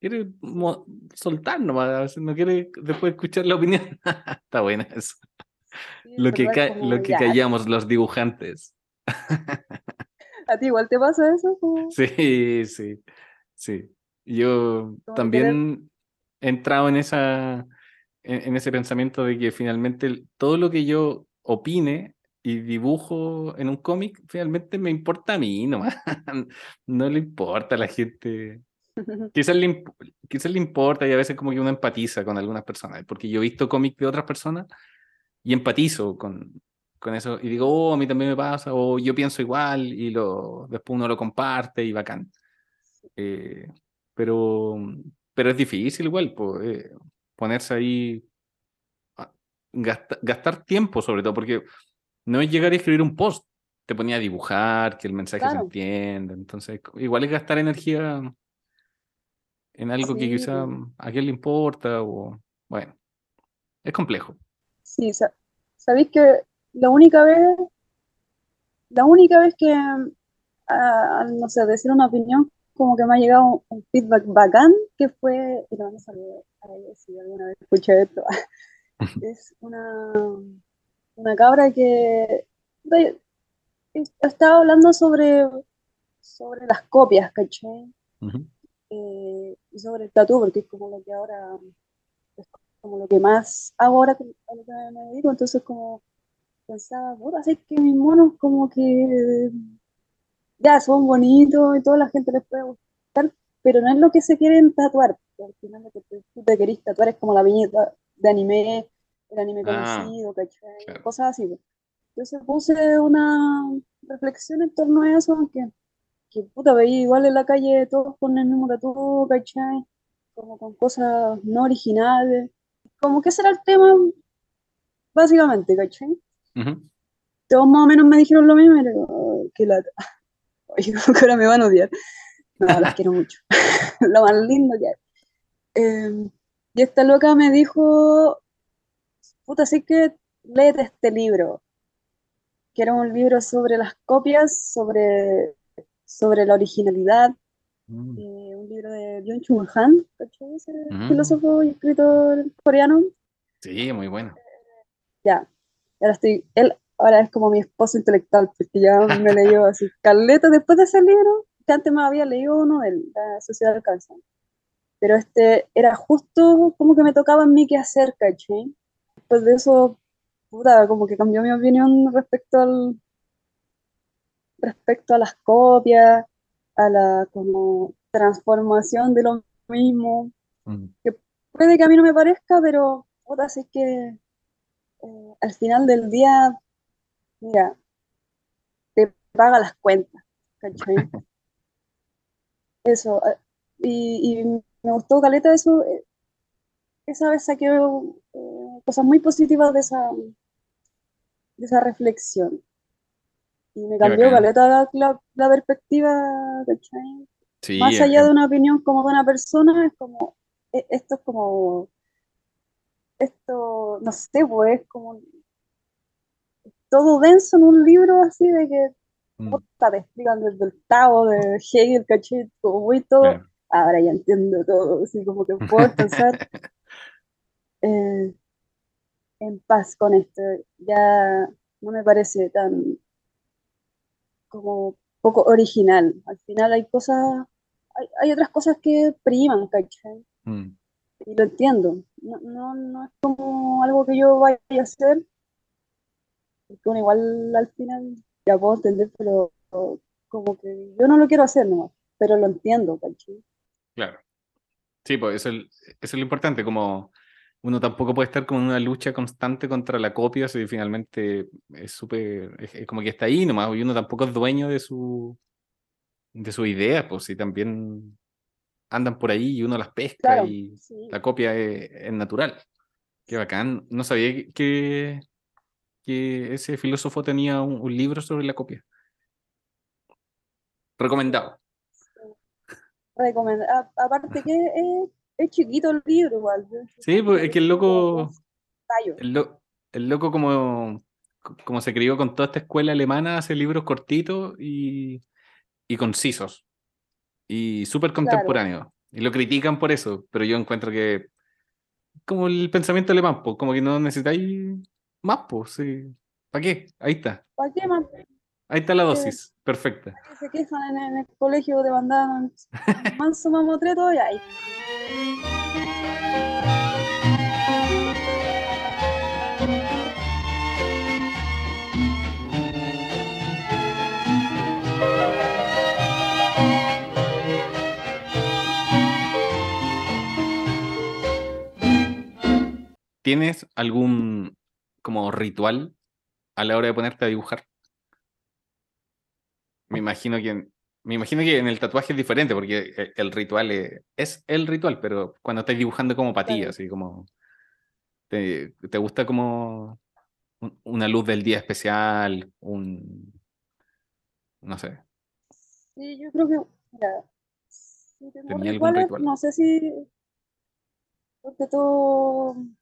quiere soltar nomás, a veces no quiere después escuchar la opinión. Está buena eso. lo que, lo que callamos los dibujantes. ¿A ti igual te pasa eso? Sí, sí, sí. Yo también he entrado en, esa, en, ese pensamiento de que finalmente todo lo que yo opine y dibujo en un cómic, finalmente me importa a mí nomás. no le importa a la gente. Quizás le, quizás le importa y a veces como que uno empatiza con algunas personas, porque yo he visto cómics de otras personas y empatizo con, con eso y digo, oh, a mí también me pasa, o yo pienso igual y lo, después uno lo comparte y bacán. Eh, pero, pero es difícil igual pues, ponerse ahí, gastar, tiempo sobre todo, porque no es llegar y escribir un post, te ponía a dibujar, que el mensaje se entienda, entonces igual es gastar energía en algo que quizá a quién le importa o bueno, es complejo. Sí, sabéis que la única vez, la única vez que, ah, no sé, decir una opinión, como que me ha llegado un, feedback bacán, que fue, y no me salió a ella si alguna vez escuché esto, es una, una cabra que estaba hablando sobre, sobre las copias, ¿caché? Eh, y sobre el tatu, porque es como lo que ahora, es como lo que más hago ahora a lo que me dedico, entonces como pensaba, puta, así que mis monos como que ya son bonitos y toda la gente les puede gustar, pero no es lo que se quieren tatuar. Al final lo que tú te querís tatuar es como la viñeta de anime, el anime ah, conocido, ¿cachai? Cosas así. Pues. Entonces puse una reflexión en torno a eso, que, que puta, veía igual en la calle todos con el mismo tatu, ¿cachai? Como con cosas no originales. Como que ese era el tema, básicamente, ¿cachai? Todos más o menos me dijeron lo mismo, pero que la... Oye, ahora me van a odiar. No, las quiero mucho. lo más lindo que hay. Em, y esta loca me dijo, puta, así que léete este libro, que era un libro sobre las copias, sobre, sobre la originalidad, mm. eh, un libro de Byung Chul Han, ese mm. filósofo y escritor coreano. Sí, muy bueno. Ya, ahora estoy, él ahora es como mi esposo intelectual, porque ya me leyó así, caleta después de ese libro, que antes me había leído uno de la Sociedad del Cáncer. Pero este era justo como que me tocaba a mí qué hacer, ¿cachai? Después de eso, puta, como que cambió mi opinión respecto al respecto a las copias, a la como transformación de lo mismo, mm. que puede que a mí no me parezca, pero puta, así que eh, al final del día, mira, te paga las cuentas, ¿cachai? Eso, eh, y, me gustó Caleta eso, eh, esa vez saqué cosas muy positivas de esa, de esa reflexión. Y me cambió Caleta la, la, perspectiva, ¿cachai? Más allá de una opinión como de una persona, es como, esto es como esto, no sé, pues es como todo denso en un libro así de que mm. te explican desde el Tao, de Hegel, caché, como muy todo. Ahora ya entiendo todo, así como que puedo pensar eh, en paz con esto. Ya no me parece tan como poco original. Al final hay cosas, hay, hay otras cosas que priman, ¿cachai? Mm y lo entiendo. No, no, no, es como algo que yo vaya a hacer, porque bueno, igual al final ya puedo entender, pero como que yo no lo quiero hacer nomás, pero lo entiendo, ¿cachai? Claro. Sí, pues eso es, eso es lo importante, como uno tampoco puede estar como en una lucha constante contra la copia, si finalmente es súper, es, como que está ahí nomás, y uno tampoco es dueño de su, de su idea, pues si también andan por ahí y uno las pesca y la copia es, natural. Qué bacán. No sabía que, que ese filósofo tenía un, libro sobre la copia. Recomendado. Recomendado. Aparte que es, chiquito el libro igual. Sí, pues es que el loco... El, loco como, como se crió con toda esta escuela alemana, hace libros cortitos y, y concisos y súper contemporáneo. Y lo critican por eso, pero yo encuentro que como el pensamiento alemán, pues, como que no necesitáis más, pues, sí. ¿Para qué? Ahí está. ¿Para qué más? Ahí está la dosis, perfecta. Se quejan en, el colegio de bandana, manso mamotreto y ahí. ¿Tienes algún como ritual a la hora de ponerte a dibujar? Me imagino que en, me imagino que en el tatuaje es diferente porque e, el ritual es, el ritual, pero cuando estás dibujando como para ti, así como te, gusta como una luz del día especial, un no sé. Sí, yo creo que mira, ¿Tenía algún ritual? no sé si porque tú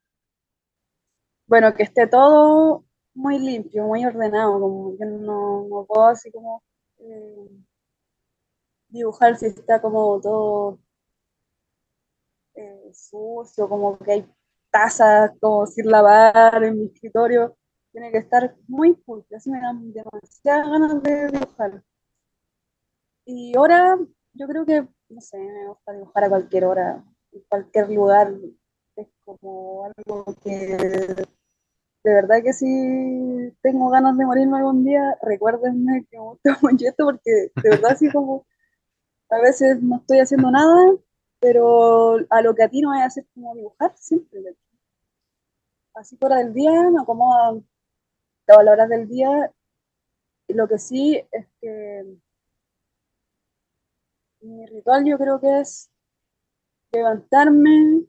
bueno, que esté todo muy limpio, muy ordenado, como yo no, no puedo así como eh, dibujar si está como todo eh, sucio, como que hay tazas como sin lavar en mi escritorio, tiene que estar muy full, así me dan demasiadas ganas de dibujar. Y ahora yo creo que, no sé, me gusta dibujar a cualquier hora, en cualquier lugar, es como algo que de verdad que si tengo ganas de morirme algún día, recuérdenme que me gusta mucho esto porque de verdad así como a veces no estoy haciendo nada, pero a lo que a ti no voy a hacer como dibujar siempre. Así fuera del día, me acomoda todas las horas del día. Lo que sí es que mi ritual yo creo que es levantarme,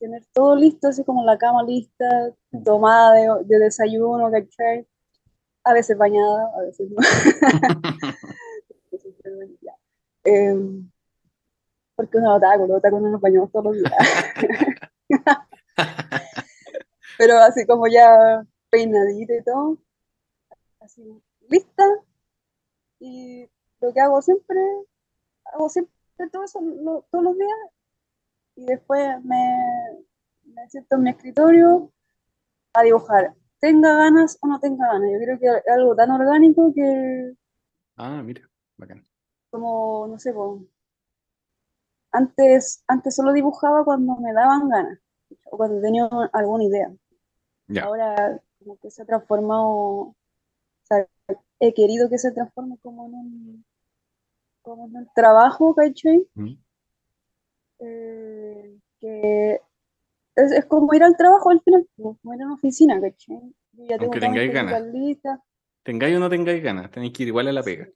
tener todo listo, así como la cama lista, tomada de, de desayuno, ¿cachai? A veces bañada, a veces no. eh, porque uno otaku, los otaku no nos bañamos todos los días. Pero así como ya peinadita y todo, así lista. Y lo que hago siempre, hago siempre todo eso todos los días y después me, siento en mi escritorio a dibujar. Tenga ganas o no tenga ganas. Yo creo que es algo tan orgánico que... Ah, mira, bacán. Como, no sé, antes, antes solo dibujaba cuando me daban ganas o cuando tenía alguna idea. Ahora como que se ha transformado, o sea, he querido que se transforme como en un, como en un trabajo, ¿cachai? Eh, que es, como ir al trabajo al final, pues, como ir a una oficina, ¿cachai? ya Aunque tengáis ganas. Tengáis o no tengáis ganas, tenéis que ir igual a la pega.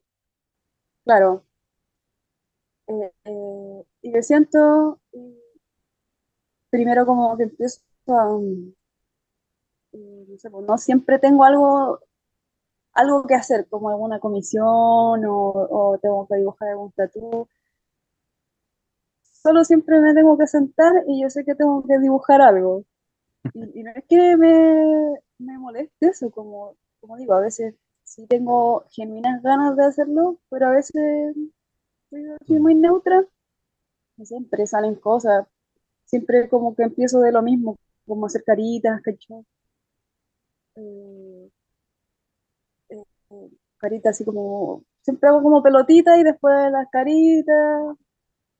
Claro. Eh, eh, y me siento primero como que empiezo a no, sé, pues, no siempre tengo algo algo que hacer, como alguna comisión o, o tengo que dibujar algún tatu solo siempre me tengo que sentar y yo sé que tengo que dibujar algo. Y, no es que me, me, moleste eso, como, como digo, a veces sí tengo genuinas ganas de hacerlo, pero a veces soy muy neutra. Siempre salen cosas, siempre como que empiezo de lo mismo, como hacer caritas, ¿cachai? Eh, eh, caritas así como, siempre hago como pelotitas y después las caritas,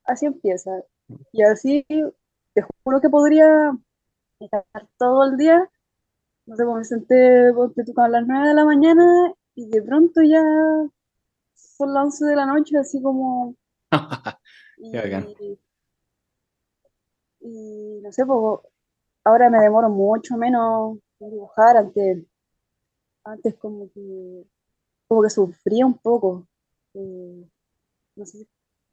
así empieza. Y así, te juro que podría estar todo el día. No sé, pues me senté porque a las 9 de la mañana y de pronto ya son las 11 de la noche, así como. y, y, no sé, pues ahora me demoro mucho menos en dibujar. Antes, antes como que, como que sufría un poco. Eh, no sé el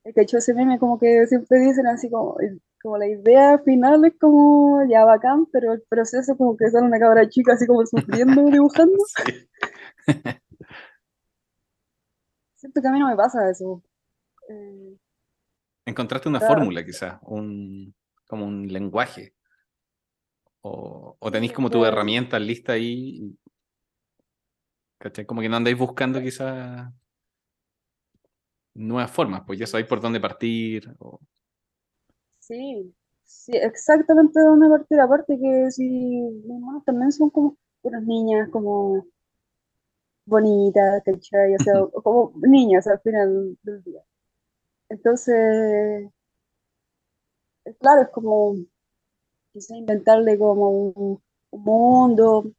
que hecho ese meme como que siempre dicen así como, como la idea final es como ya bacán, pero el proceso como que sale una cabra chica así como sufriendo dibujando. Siento que a mí no me pasa eso. Eh, Encontraste una fórmula quizás, un, como un lenguaje. O, o tenéis como tu herramienta lista ahí. ¿Cachai? Como que no andáis buscando quizás nuevas formas, pues ya sabéis por dónde partir. Sí, sí, exactamente de dónde partir. Aparte que si mis hermanos también son como unas niñas como bonitas, ¿cachai? O sea, como niñas al final del día. Entonces, claro, es como quizá inventarle como un, un mundo,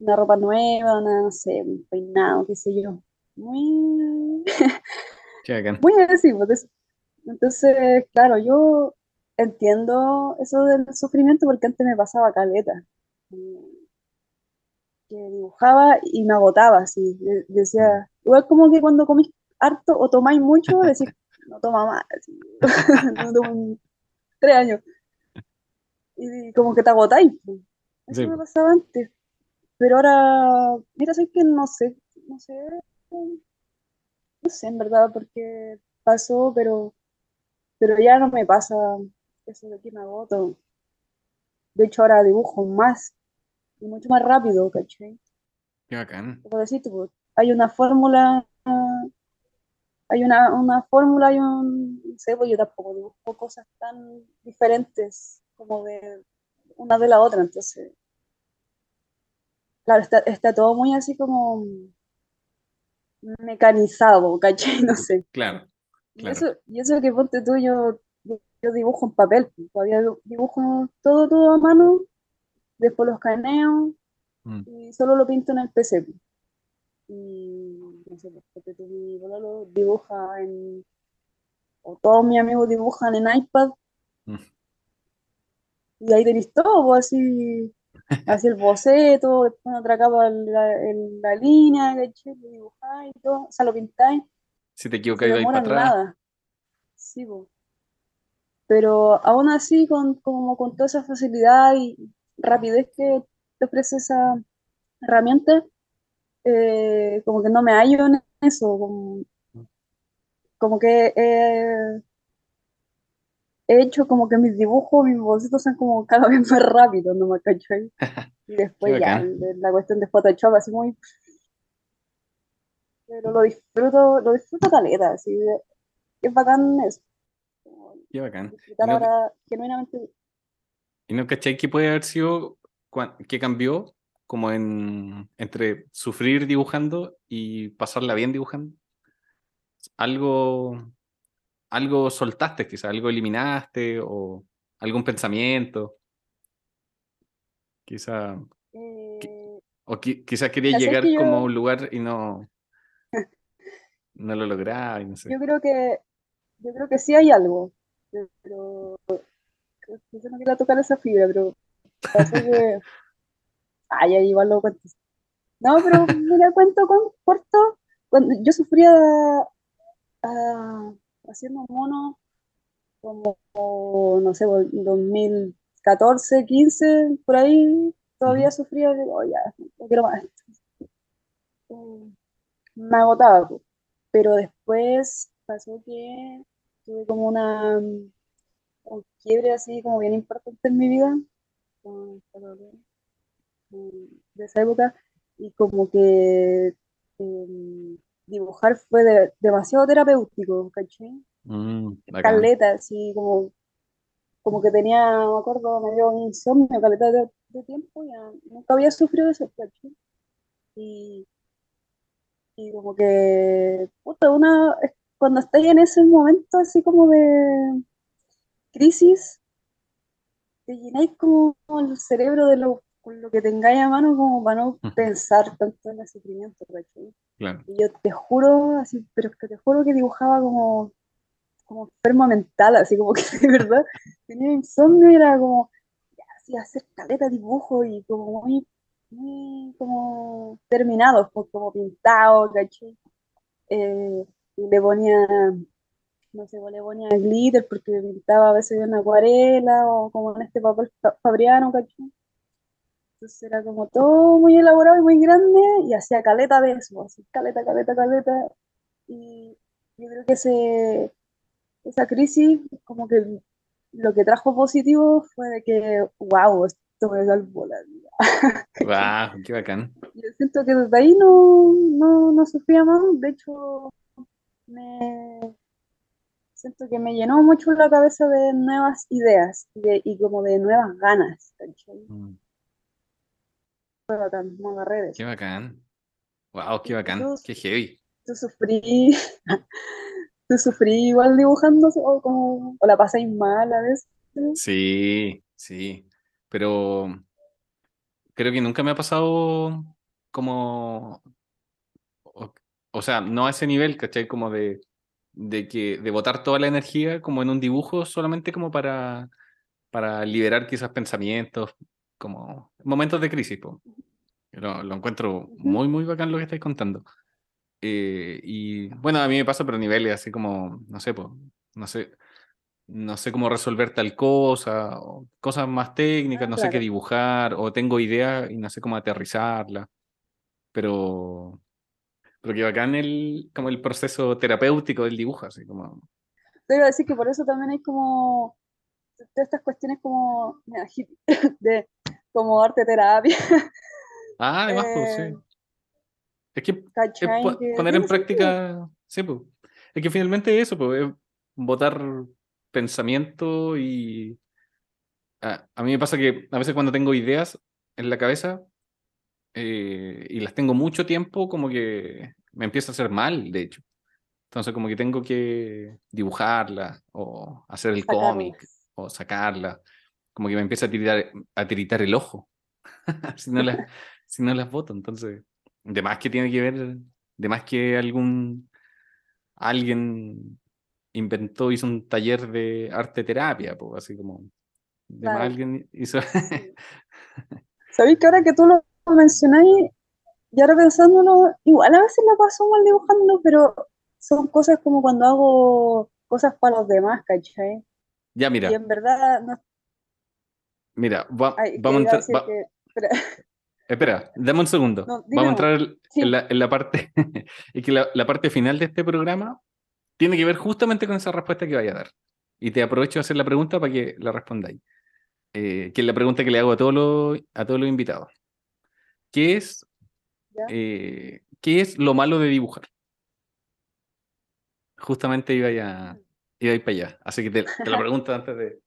una ropa nueva, una, no sé, un peinado, qué sé yo. Muy, Qué pues, Entonces, claro, yo entiendo eso del sufrimiento porque antes me pasaba caleta. Que dibujaba y me agotaba, así. de- Decía, igual como que cuando comís harto o tomáis mucho, decís, no toma más. No tomo tres años. Y como que te agotáis. pues. Eso Sí, me pasaba antes. Pero ahora, mira, sé que no sé, no sé, no sé en verdad por qué pasó, pero, pero ya no me pasa eso de que me agoto. De hecho, ahora dibujo más y mucho más rápido, ¿cachai? Qué bacán. Como tú, pues, hay una fórmula, hay una, una fórmula, hay un, no sé, pues yo tampoco dibujo cosas tan diferentes como de una de la otra, entonces, claro, está, está todo muy así como mecanizado, ¿cachai? No sé. Claro, Y claro. eso, y eso que ponte tú, yo, yo dibujo en papel, pues, todavía dibujo todo, todo a mano, después lo escaneo Mm, y solo lo pinto en el PC. pues. Y no sé, pues, porque tú mi pololo dibuja en, o todos mis amigos dibujan en iPad mm. y ahí tenéis todo, pues, así, así el boceto, después otra capa la, el- la línea, ¿cachai? Lo dibujáis y todo, o sea, lo pintáis, Si te equivocas, vais para atrás. nada. Sí, pues. Pero aún así, con, como con toda esa facilidad y rapidez que te ofrece esa herramienta, eh, como que no me hallo en eso, como, como que eh, he hecho como que mis dibujos, mis bocetos son como cada vez más rápidos, ¿no me cachai? Y después ya, la cuestión de Photoshop así muy... Pero lo disfruto, lo disfruto caleta, así, es bacán eso, Qué bacán. ¿Y disfrutar no, ahora genuinamente y no cachai que puede haber sido que cambió como en entre sufrir dibujando y pasarla bien dibujando? Algo, algo soltaste, quizás, algo eliminaste o algún pensamiento, quizá, qui- eh, o qui- quizás querías llegar que como a yo, un lugar y no, no lo lograba y no sé. yo creo que yo creo que sí hay algo, pero quizá no quiero tocar esa fibra, pero que, ay, ahí igual lo cuento. No, pero mira, cuento con corto, cuando yo sufría ah, haciendo monos como, no sé, por 2014, 15, por ahí, todavía sufría de, oh, ya, no quiero más. Eh, Me agotaba, po. pero después pasó que tuve como una un quiebre así como bien importante en mi vida con- de esa época y como que eh, dibujar fue de- demasiado terapéutico, ¿cachai? Mm. Caleta, así como, como que tenía, me acuerdo, me dio insomnio, caleta de, de tiempo, ya nunca había sufrido eso, ¿cachai? Y, y como que, puta, una, cuando estás en ese momento así como de crisis, te llenáis como el cerebro de lo, con lo que tengáis a mano como para no pensar tanto en el sufrimiento, ¿cachai? Claro. Y yo te juro, así, pero que te juro que dibujaba como, como enferma mental, así como que de verdad tenía insomnio y era como, así, hacer caleta dibujo y como muy, muy como terminados, pues, como pintados, ¿cachai? Eh, y le ponía, no sé, pues, le ponía glitter porque pintaba a veces en acuarela o como en este papel fa- fabriano, ¿cachai? Entonces era como todo muy elaborado y muy grande y hacía caleta de eso, así, caleta, caleta, caleta. Y yo creo que ese, esa crisis como que lo que trajo positivo fue de que, wow, esto me salvó la vida. Wow, qué bacán. Yo siento que desde ahí no, no, no sufría más, de hecho me, siento que me llenó mucho la cabeza de nuevas ideas y como de nuevas ganas. Mm. Me agarré de Qué bacán. Wow, qué bacán, qué heavy. Tú sufrí, tú sufrí igual dibujando o, como, o la pasáis mal a veces. Sí, sí, pero creo que nunca me ha pasado como, o, sea, no a ese nivel, ¿cachai? Como de, de que de botar toda la energía como en un dibujo solamente como para, para liberar quizás pensamientos, como momentos de crisis. Lo, lo, encuentro muy, muy bacán lo que estáis contando. Eh, y bueno, a mí me pasa, pero a niveles así como, no sé, pues, no sé, no sé cómo resolver tal cosa, o cosas más técnicas, ah, no sé qué dibujar, o tengo ideas y no sé cómo aterrizarla. Pero, pero que bacán el, como el proceso terapéutico del dibujo, así como... Te iba a decir que por eso también hay como todas estas cuestiones como de como arte terapia. Ah, además, pues, sí. Eh, es que poner en práctica, sí, pues. Es que finalmente eso, pues, es botar pensamiento y... A, a, mí me pasa que a veces cuando tengo ideas en la cabeza, eh, y las tengo mucho tiempo, como que me empieza a hacer mal, de hecho. Entonces, como que tengo que dibujarla o hacer el cómic o sacarla. Como que me empieza a tiritar, a tiritar el ojo si, no las, si no las voto. Entonces, de más que tiene que ver, de más que algún alguien inventó, hizo un taller de arte terapia, pues, así como de más alguien hizo. ¿Sabéis que ahora que tú lo mencionáis, y ahora pensándolo, igual a veces la paso mal dibujándolo, pero son cosas como cuando hago cosas para los demás, ¿cachai? Ya, mira. Y en verdad no... Mira, vamos a entrar... Espera. dame un segundo. vamos a entrar en, la, parte... y que la, parte final de este programa tiene que ver justamente con esa respuesta que vaya a dar. Y te aprovecho de hacer la pregunta para que la respondáis. Eh, que es la pregunta que le hago a todos los, a todos los invitados. ¿Qué es, eh, ¿qué es lo malo de dibujar? Justamente iba, ya, iba a ir para allá. Así que te, te la pregunto antes de...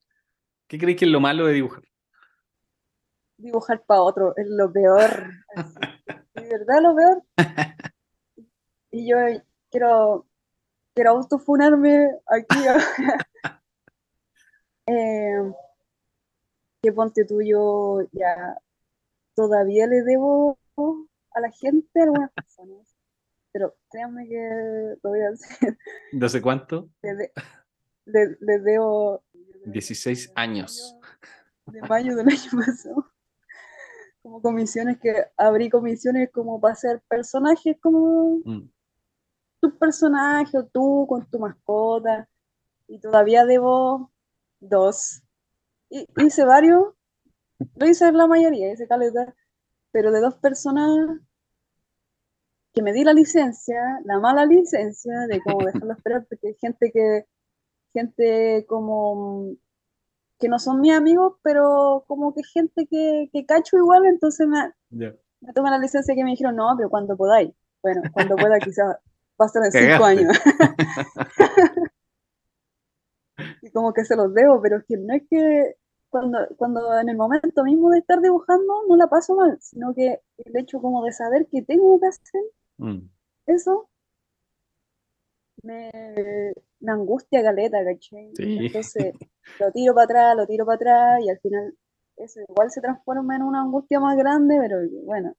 ¿Qué crees que es lo malo de dibujar? Dibujar para otro es lo peor. ¿De verdad lo peor? Y yo quiero, quiero autofunarme aquí. eh, que ponte tuyo ya todavía le debo a la gente algunas personas, pero créanme que lo voy a hacer. ¿De hace cuánto? Le, debo... 16 años. De mayo del año pasado. Como comisiones que abrí comisiones como para hacer personajes como mm. tu personaje o tú con tu mascota. Y todavía debo dos. Y, hice varios lo hice la mayoría, hice caleta, pero de dos personas que me di la licencia, la mala licencia de como dejarlo esperar, porque hay gente que, gente como que no son mis amigos, pero como que gente que, que cacho igual, entonces me, me tomé la licencia que me dijeron, no, pero cuando podáis. Bueno, cuando pueda quizás ser en cinco años. y como que se los debo, pero es que no es que cuando, cuando en el momento mismo de estar dibujando no la paso mal, sino que el hecho como de saber que tengo que hacer mm. eso me, me, angustia caleta, ¿cachai? Entonces lo tiro para atrás, lo tiro para atrás y al final eso igual se transforma en una angustia más grande, pero bueno.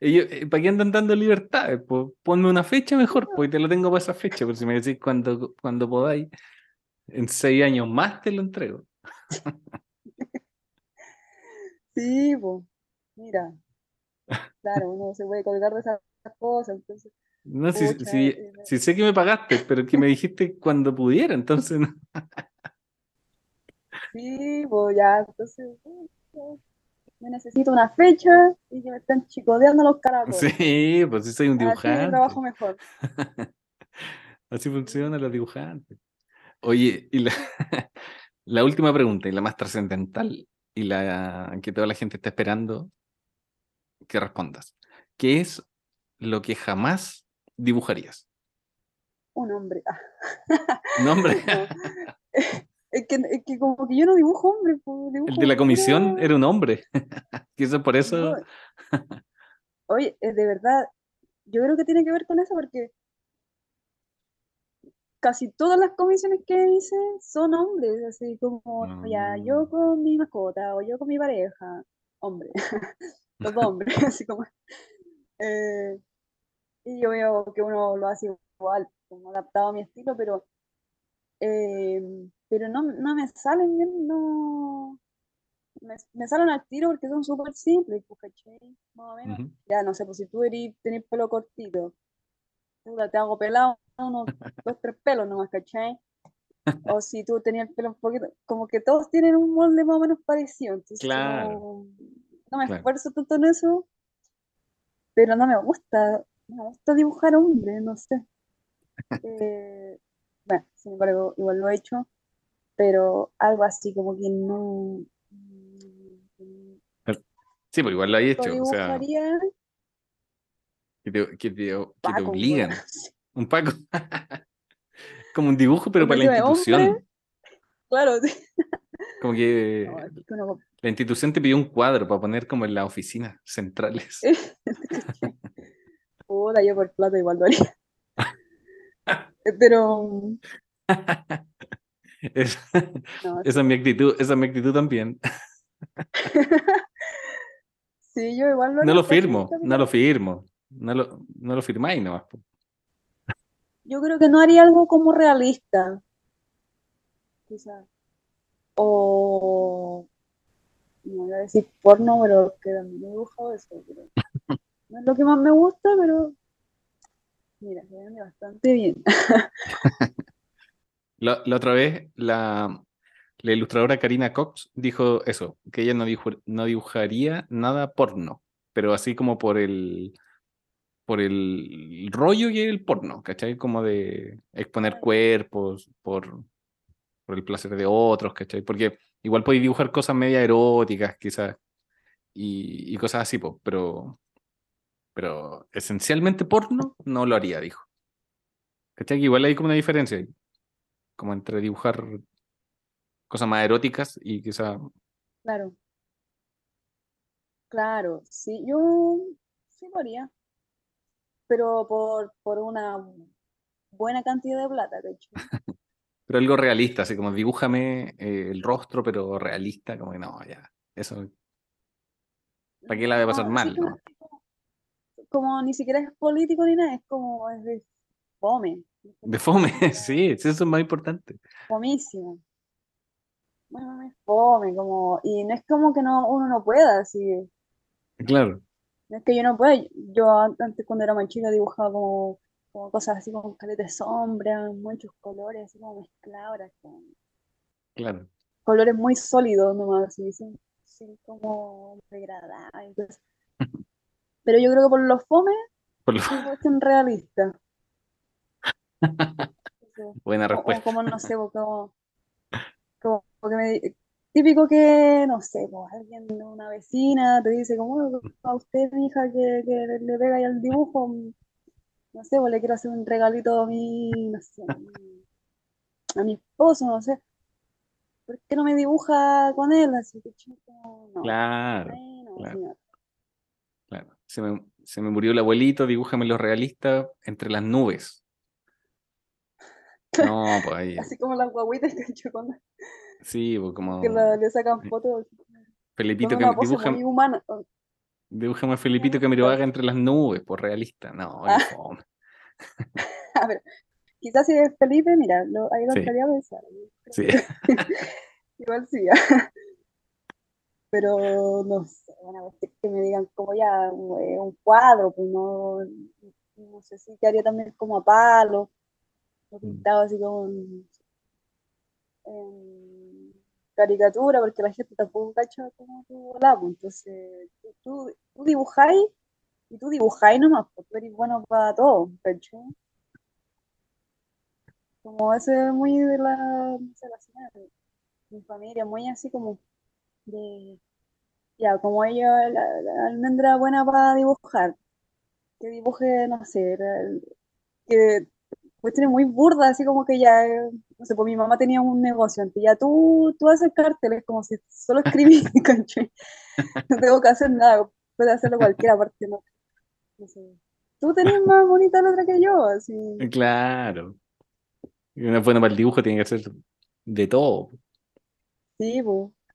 Eh, ¿Para qué andan dando libertad? Pues, ponme una fecha mejor, pues te lo tengo para esa fecha, por si me decís cuando, cuando podáis, en seis años más te lo entrego. Sí, pues, mira, claro, uno se puede colgar de esas cosas, entonces. No, si, si, sé que me pagaste, pero que me dijiste cuando pudiera, entonces. Sí, pues ya, entonces. Me necesito una fecha y que me están chicoteando los caracos. Sí, pues sí soy un dibujante. Así trabajo mejor. Así funcionan los dibujantes. Oye, y la, la última pregunta y la más trascendental y la que toda la gente está esperando que respondas. ¿Qué es lo que jamás dibujarías? un hombre. ¿Un hombre? Es que, es que como que yo no dibujo hombre. Pues, el de la comisión era un hombre. Quizás por eso. No. Oye, eh, de verdad, yo creo que tiene que ver con eso porque casi todas las comisiones que hice son hombres, así como ya yo Mm. con mi mascota o yo con mi pareja, hombre, los hombres, así como. eh, y yo veo que uno lo hace igual, como adaptado a mi estilo, pero, eh, pero no, no me salen bien, no. Me, me salen al tiro porque son súper simples, pues, ¿cachai? Más o menos. Ujú. Ya, no sé, pues si tú eres, tenés pelo cortito, te hago pelado, unos dos, tres pelos nomás, ¿cachai? O si tú tenías el pelo un poquito, como que todos tienen un molde más o menos parecido, entonces Claro. no me Claro. esfuerzo tanto en eso, pero no me gusta, me gusta dibujar hombres, no sé. Eh, bueno, sin embargo, igual lo he hecho, pero algo así como que no, Sí, pues igual lo lo hecho. O sea, que te, que te- que te obligan. Un Paco. Como un dibujo, pero para la institución. hombre. Claro, sí. Como que No, es que uno- la institución te pidió un cuadro para poner como en las oficinas centrales. Puta, yo por plata igual lo haría. Eh, Pero Es- no, esa es mi actitud, esa es mi actitud también. sí, yo igual lo No lo firmo, no lo firmo. No lo, no lo firmáis nomás. Yo creo que no haría algo como realista. Quizás. O no voy a decir porno, pero que también he dibujado eso. pero no es lo que más me gusta, pero mira, se vende bastante bien. La, la otra vez, la, la ilustradora Karina Cox dijo eso, que ella no, dibuj- no dibujaría nada porno, pero así como por el, por el rollo es el porno, ¿cachai? Como de exponer cuerpos por, por el placer de otros, ¿cachai? Porque igual podéis dibujar cosas media eróticas, quizás, y, y cosas así, po, pero, pero esencialmente porno no lo haría, dijo. ¿Cachai? Que igual hay como una diferencia como entre dibujar cosas más eróticas y quizás Claro. Claro, sí, yo sí lo haría, pero por, por una buena cantidad de plata, de hecho. Pero algo realista, así como dibújame eh, el rostro, pero realista, como que no, ya. Eso, ¿para qué la voy a pasar No, mal? sí no? Como, como ni siquiera es político ni nada, es como es de fome. De fome, sí, eso es más importante. Fomísimo. Bueno, es fome, como, y no es como que no, uno no pueda, así, Claro, no es que yo no pueda, yo an- antes cuando era más chica dibujaba como, como cosas así con caleta de sombra, muchos colores, así como mezclados, era como- claro. colores muy sólidos nomás, así, sin, sin como degradar. Pero yo creo que por los fome, Por lo- sí cuestión realista. Buena respuesta. como, no sé, como, como que me típico que, no sé, pues alguien, una vecina te dice como, "Oh, a usted, mi hija, que, que le, pega ahí al dibujo, mm, no sé, pues le quiero hacer un regalito a mi, no sé, a mi, a mi esposo, no sé, ¿por qué no me dibuja con él? Así que chico, no, Claro, ay, no, claro. señor. Se me, se me murió el abuelito, dibújame lo realista entre las nubes. No, pues ahí, Así como las guaguitas que cuando sí, pues como que la- le sacan fotos Felipito que dibújame, humana. dibújame a Felipito que me lo haga entre las nubes, pues realista. No, Ah. fome. A ver, quizás si es Felipe, mira, lo, ahí lo Sí. estaría pensando. Sí. Igual sí. Pero no sé, bueno, a veces que me digan como ya un, eh, un cuadro, pues no, no sé si quedaría también como a palo, o Mm. pintado así como en, en caricatura, porque la gente tampoco cacha como tú volás, pues, entonces tú, tú, dibujáis y tú dibujáis nomás, porque tú eres bueno para todo, ¿cachai? Como ese es muy de la, no sé, la mi familia, muy así como de, ya, como ella, la, la almendra buena para dibujar, que dibuje, no sé, que cuestiones muy burdas, así como que ya, no sé, pues mi mamá tenía un negocio, entonces ya tú, tú haces carteles como si solo escribí, no tengo que hacer nada, puede hacerlo cualquiera aparte, no, no sé. Tú tenés más bonita letra que yo, así. Claro. Buena para el dibujo tiene que ser de todo. Sí, pues.